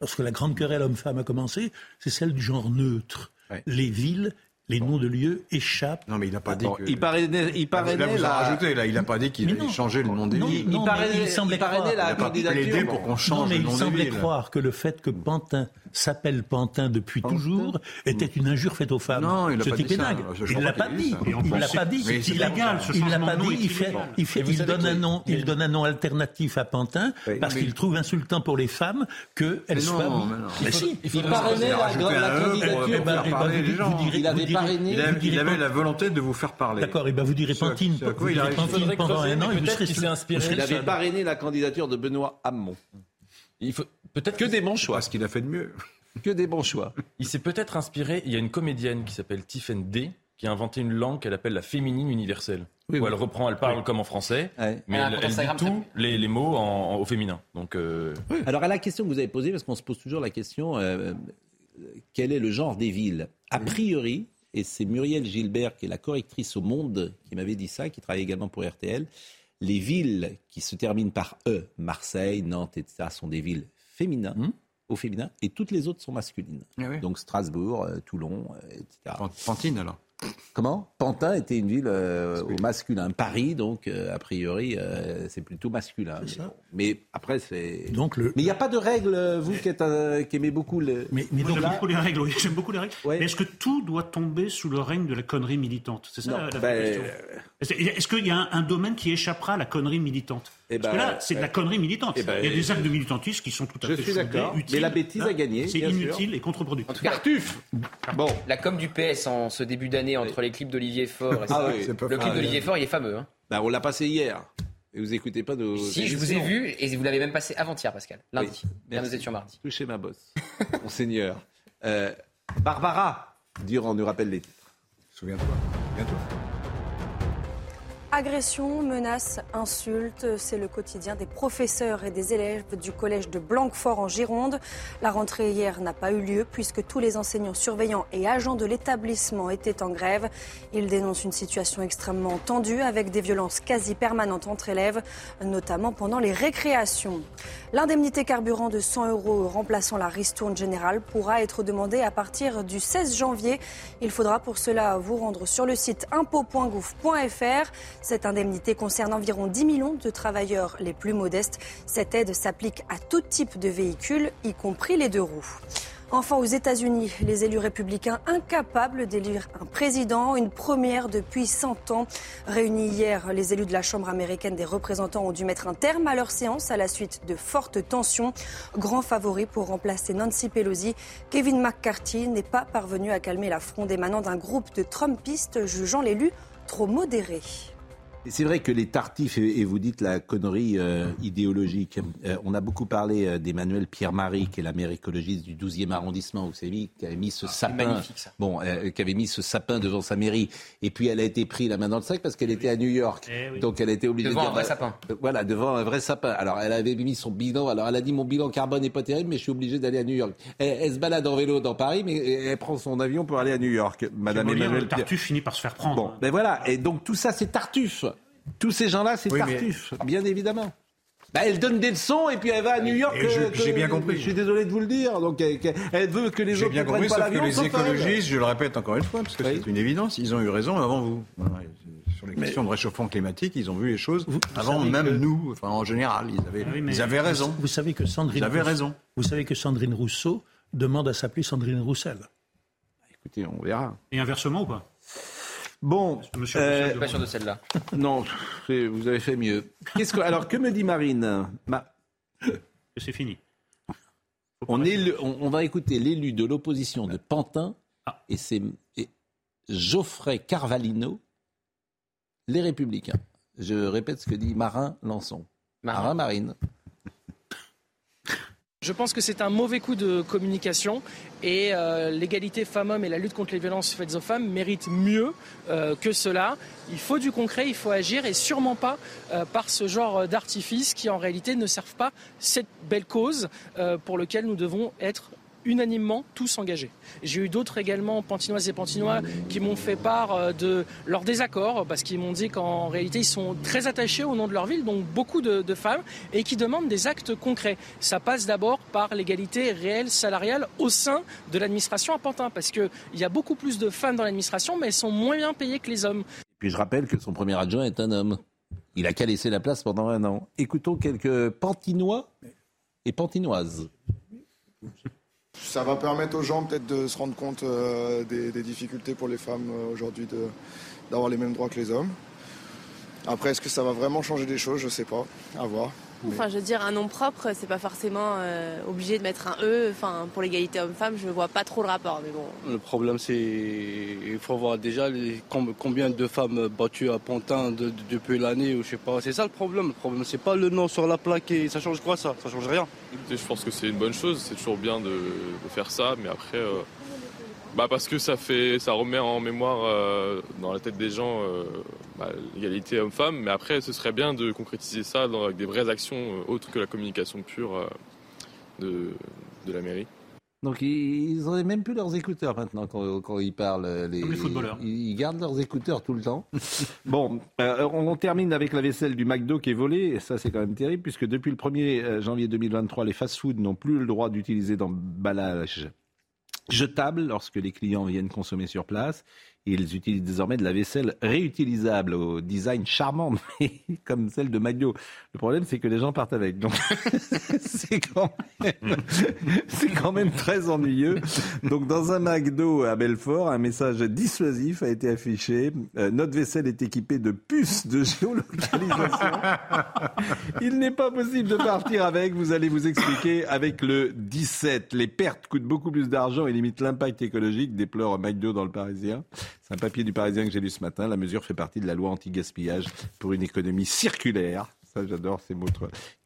lorsque la grande querelle homme-femme a commencé, c'est celle du genre neutre. Les villes, les noms de lieux échappent. Non, mais il n'a pas dit que... il parrainait, il Là, parrainait vous en la- rajoutez, là. Il n'a pas dit qu'il changer le nom des Non, villes. non, mais il semblait croire. Il a pas plaidé pour qu'on change non, mais le il nom des semblait villes. croire que le fait que Pantin s'appelle Pantin depuis toujours était une injure faite aux femmes. Non, il Ce pas type dit est dingue. Il crois l'a pas dit Il l'a pas dit. Il l'a il l'a pas dit. Il fait, il fait, il donne un nom, il donne un nom alternatif à Pantin parce qu'il trouve insultant pour les femmes qu'elles soient. mais Il si. faut- il parrainait la- la E candidature. Eh eh gens. direz- Il avait parrainé. Il, il avait pas- la volonté de vous faire parler. D'accord, et ben vous direz Pantine, il. Pantine pendant un an sur- s'est inspiré Il avait parrainé la candidature de Benoît Hamon. Il faut peut-être Que des bons choix. Parce qu'il a fait de mieux. Que des bons choix. Il s'est peut-être inspiré. Il y a une comédienne qui s'appelle Tiffen D qui a inventé une langue qu'elle appelle la féminine universelle. Oui, où oui. elle reprend, elle parle comme en français, mais Elle elle, dit tous les, les mots en- en- au féminin. Donc, euh, Alors à la question que vous avez posée, parce qu'on se pose toujours la question, euh, quel est le genre des villes? A priori, et c'est Muriel Gilbert, qui est la correctrice au Monde, qui m'avait dit ça, qui travaille également pour RTL, les villes qui se terminent par E, Marseille, Nantes, etc., sont des villes féminines, au féminin, et toutes les autres sont masculines. Ah oui. Donc Strasbourg, euh, Toulon, euh, etc. Pantine, alors? Comment? Pantin était une ville euh, au masculin. Paris, donc, euh, a priori, euh, c'est plutôt masculin. Mais, bon. Mais après, c'est. Donc le. Mais il n'y a pas de règle, euh, vous qui, êtes, euh, qui aimez beaucoup le. Mais, mais Moi, donc j'aime beaucoup les règles, oui, j'aime beaucoup les règles. Ouais. Mais est-ce que tout doit tomber sous le règne de la connerie militante? C'est ça Non, la, la vraie ben, question. Est-ce est-ce qu'il y a un, un domaine qui échappera à la connerie militante? Eh Parce ben, que là, c'est de la euh, connerie militante. eh ben, Il y a des actes de militantisme qui sont tout à Je fait suis fondés, d'accord, utiles, mais la bêtise hein. a gagné, C'est sûr. inutile et contre-productif. En tout cas, Tartuffe Bon. la com du PS en ce début d'année entre les clips d'Olivier Faure et Ah oui, c'est pas le clip d'Olivier Faure, il est fameux. Hein. Ben, on l'a passé hier. Et vous écoutez pas nos. Si, je vous ai vu et vous l'avez même passé avant-hier, Pascal. Lundi. Là, nous étions mardi. Touchez ma bosse. Monseigneur. Euh, Barbara Durand nous rappelle les titres. Souviens-toi. Souviens-toi. Agressions, menaces, insultes, c'est le quotidien des professeurs et des élèves du collège de Blanquefort en Gironde. La rentrée hier n'a pas eu lieu puisque tous les enseignants surveillants et agents de l'établissement étaient en grève. Ils dénoncent une situation extrêmement tendue avec des violences quasi permanentes entre élèves, notamment pendant les récréations. L'indemnité carburant de 100 euros remplaçant la ristourne générale pourra être demandée à partir du 16 janvier. Il faudra pour cela vous rendre sur le site impôt.gouv.fr. Cette indemnité concerne environ 10 millions de travailleurs les plus modestes. Cette aide s'applique à tout type de véhicules, y compris les deux roues. Enfin, aux États-Unis, les élus républicains incapables d'élire un président, une première depuis 100 ans. Réunis hier, les élus de la Chambre américaine des représentants ont dû mettre un terme à leur séance à la suite de fortes tensions. Grand favori pour remplacer Nancy Pelosi, Kevin McCarthy n'est pas parvenu à calmer la fronde émanant d'un groupe de Trumpistes jugeant l'élu trop modéré. C'est vrai que les tartifs, et vous dites la connerie euh, idéologique, euh, on a beaucoup parlé euh, d'Emmanuel Pierre-Marie, qui est la maire écologiste du 12e arrondissement, vous savez, qui avait mis ce sapin, magnifique, ça. bon, euh, qui avait mis ce sapin devant sa mairie, et puis elle a été prise la main dans le sac parce qu'elle était à New York, Eh oui. donc elle a été obligée Devant de un dire, vrai bah, sapin. euh, Voilà, devant un vrai sapin. Alors elle avait mis son bilan, alors elle a dit mon bilan carbone n'est pas terrible, mais je suis obligé d'aller à New York. Elle, elle se balade en vélo dans Paris, mais elle prend son avion pour aller à New York, Madame Emmanuel le. Tartuffe finit par se faire prendre. Bon, ben voilà. Et donc tout ça, c'est Tartuffe. Tous ces gens-là, c'est Oui, mais- Tartuffe, bien évidemment. Bah, elle donne des leçons et puis elle va à New York. Euh, j'ai bien compris. Je suis désolé de vous le dire. Donc elle, elle veut que les J'ai autres bien ne prennent compris, pas sauf que l'avion. les sauf écologistes, je le répète encore une fois, parce que Oui. c'est une évidence, ils ont eu raison avant vous. Voilà, Sur les questions de réchauffement climatique, ils ont vu les choses avant même que- nous. Enfin, en général, ils avaient, Ah oui, mais- ils avaient raison. Vous savez que Sandrine Rousseau- raison. Vous savez que Sandrine Rousseau demande à s'appeler Sandrine Roussel. Écoutez, on verra. Et inversement ou pas? Bon, Monsieur euh, Je suis pas sûr de celle-là. non, vous avez fait mieux. Qu'est-ce que, alors, que me dit Marine Ma- C'est fini. on, est le- on, on va écouter l'élu de l'opposition de Pantin, Ah. et c'est Geoffrey Carvalino, les Républicains. Je répète ce que dit Marin Lançon. Marin. Marin Marine. Je pense que c'est un mauvais coup de communication et euh, l'égalité femmes-hommes et la lutte contre les violences faites aux femmes méritent mieux euh, que cela. Il faut du concret, il faut agir et sûrement pas euh, par ce genre d'artifice qui en réalité ne servent pas cette belle cause pour laquelle nous devons être unanimement tous engagés. J'ai eu d'autres également, pantinoises et pantinois, qui m'ont fait part euh, de leur désaccord parce qu'ils m'ont dit qu'en réalité ils sont très attachés au nom de leur ville, donc beaucoup de, femmes, et qui demandent des actes concrets. Ça passe d'abord par l'égalité réelle salariale au sein de l'administration à Pantin, parce qu'il y a beaucoup plus de femmes dans l'administration, mais elles sont moins bien payées que les hommes. Puis je rappelle que son premier adjoint est un homme. Il a qu'à laisser la place pendant un an. Écoutons quelques pantinois et pantinoises. Ça va permettre aux gens peut-être de se rendre compte euh, des, difficultés pour les femmes euh, aujourd'hui d'avoir les mêmes droits que les hommes. Après, est-ce que ça va vraiment changer des choses? Je sais pas. À voir. Mais- Enfin, je veux dire, un nom propre, c'est pas forcément euh, obligé de mettre un E. Enfin, pour l'égalité homme-femme, je vois pas trop le rapport, mais bon. Le problème, c'est il faut voir déjà les- combien de femmes battues à Pantin de- de- depuis l'année ou je sais pas. C'est ça le problème. Le problème, c'est pas le nom sur la plaque et ça change quoi ça? Ça change rien. Écoutez, je pense que c'est une bonne chose, c'est toujours bien de, de faire ça, mais après, euh, bah parce que ça fait, ça remet en mémoire euh, dans la tête des gens euh, bah, l'égalité homme-femme, mais après, ce serait bien de concrétiser ça dans, avec des vraies actions euh, autres que la communication pure euh, de, de la mairie. Donc ils n'ont même plus leurs écouteurs maintenant quand, quand ils parlent. Les, Comme les footballeurs. Ils, ils gardent leurs écouteurs tout le temps. bon, euh, on, on termine avec la vaisselle du McDo qui est volée. Et ça, c'est quand même terrible puisque depuis le 1er euh, janvier 2023, les fast-foods n'ont plus le droit d'utiliser d'emballage jetable lorsque les clients viennent consommer sur place. Ils utilisent désormais de la vaisselle réutilisable au design charmant, mais comme celle de McDo. Le problème, c'est que les gens partent avec. Donc, c'est quand, même- c'est quand même très ennuyeux. Donc, dans un McDo à Belfort, un message dissuasif a été affiché. Euh, notre vaisselle est équipée de puces de géolocalisation. Il n'est pas possible de partir avec. Vous allez vous expliquer avec le 17. Les pertes coûtent beaucoup plus d'argent et limitent l'impact écologique, déplore McDo dans le Parisien. C'est un papier du Parisien que j'ai lu ce matin. La mesure fait partie de la loi anti-gaspillage pour une économie circulaire. Ça, j'adore ces mots.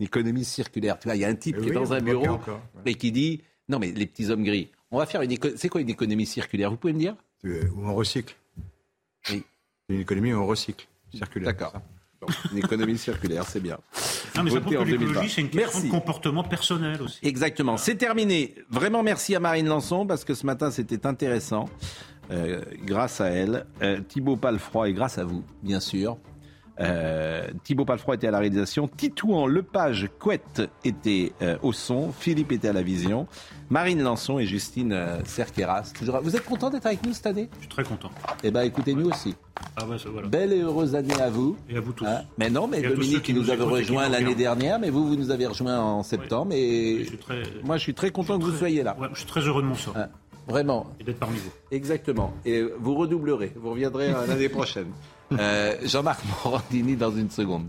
Une économie circulaire. Tu vois, il y a un type Eh qui est dans un bureau encore, et qui dit Non, mais les petits hommes gris, on va faire une économie. C'est quoi une économie circulaire? Vous pouvez me dire? Euh, Où on recycle. Oui. Une économie où on recycle. Circulaire. D'accord. Une économie circulaire, c'est bien. Non, mais ça prouve que 2020. l'écologie, c'est une question Merci. de comportement personnel aussi. Exactement. C'est terminé. Vraiment merci à Marine Lançon parce que ce matin c'était intéressant. Euh, grâce à elle. Euh, Thibaut Palfroy et grâce à vous, bien sûr. Euh, Thibaut Palfroy était à la réalisation. Titouan Lepage Couette était euh, au son. Philippe était à la vision. Marine Lançon et Justine euh, Cerqueras. Toujours... Vous êtes content d'être avec nous cette année? Je suis très content. Eh bien écoutez, nous aussi. Ah ouais, ça, voilà. Belle et heureuse année à vous. Et à vous tous. Hein? Mais non, mais Dominique qui nous nous avait rejoint l'année dernière, mais vous, vous nous avez rejoint en septembre. Et Je suis très- moi, je suis très content que vous soyez là. Ouais, je suis très heureux de mon sort. Hein, Vraiment. Et d'être parmi vous. Exactement. Et vous redoublerez. Vous reviendrez l'année prochaine. Euh, Jean-Marc Morandini dans une seconde.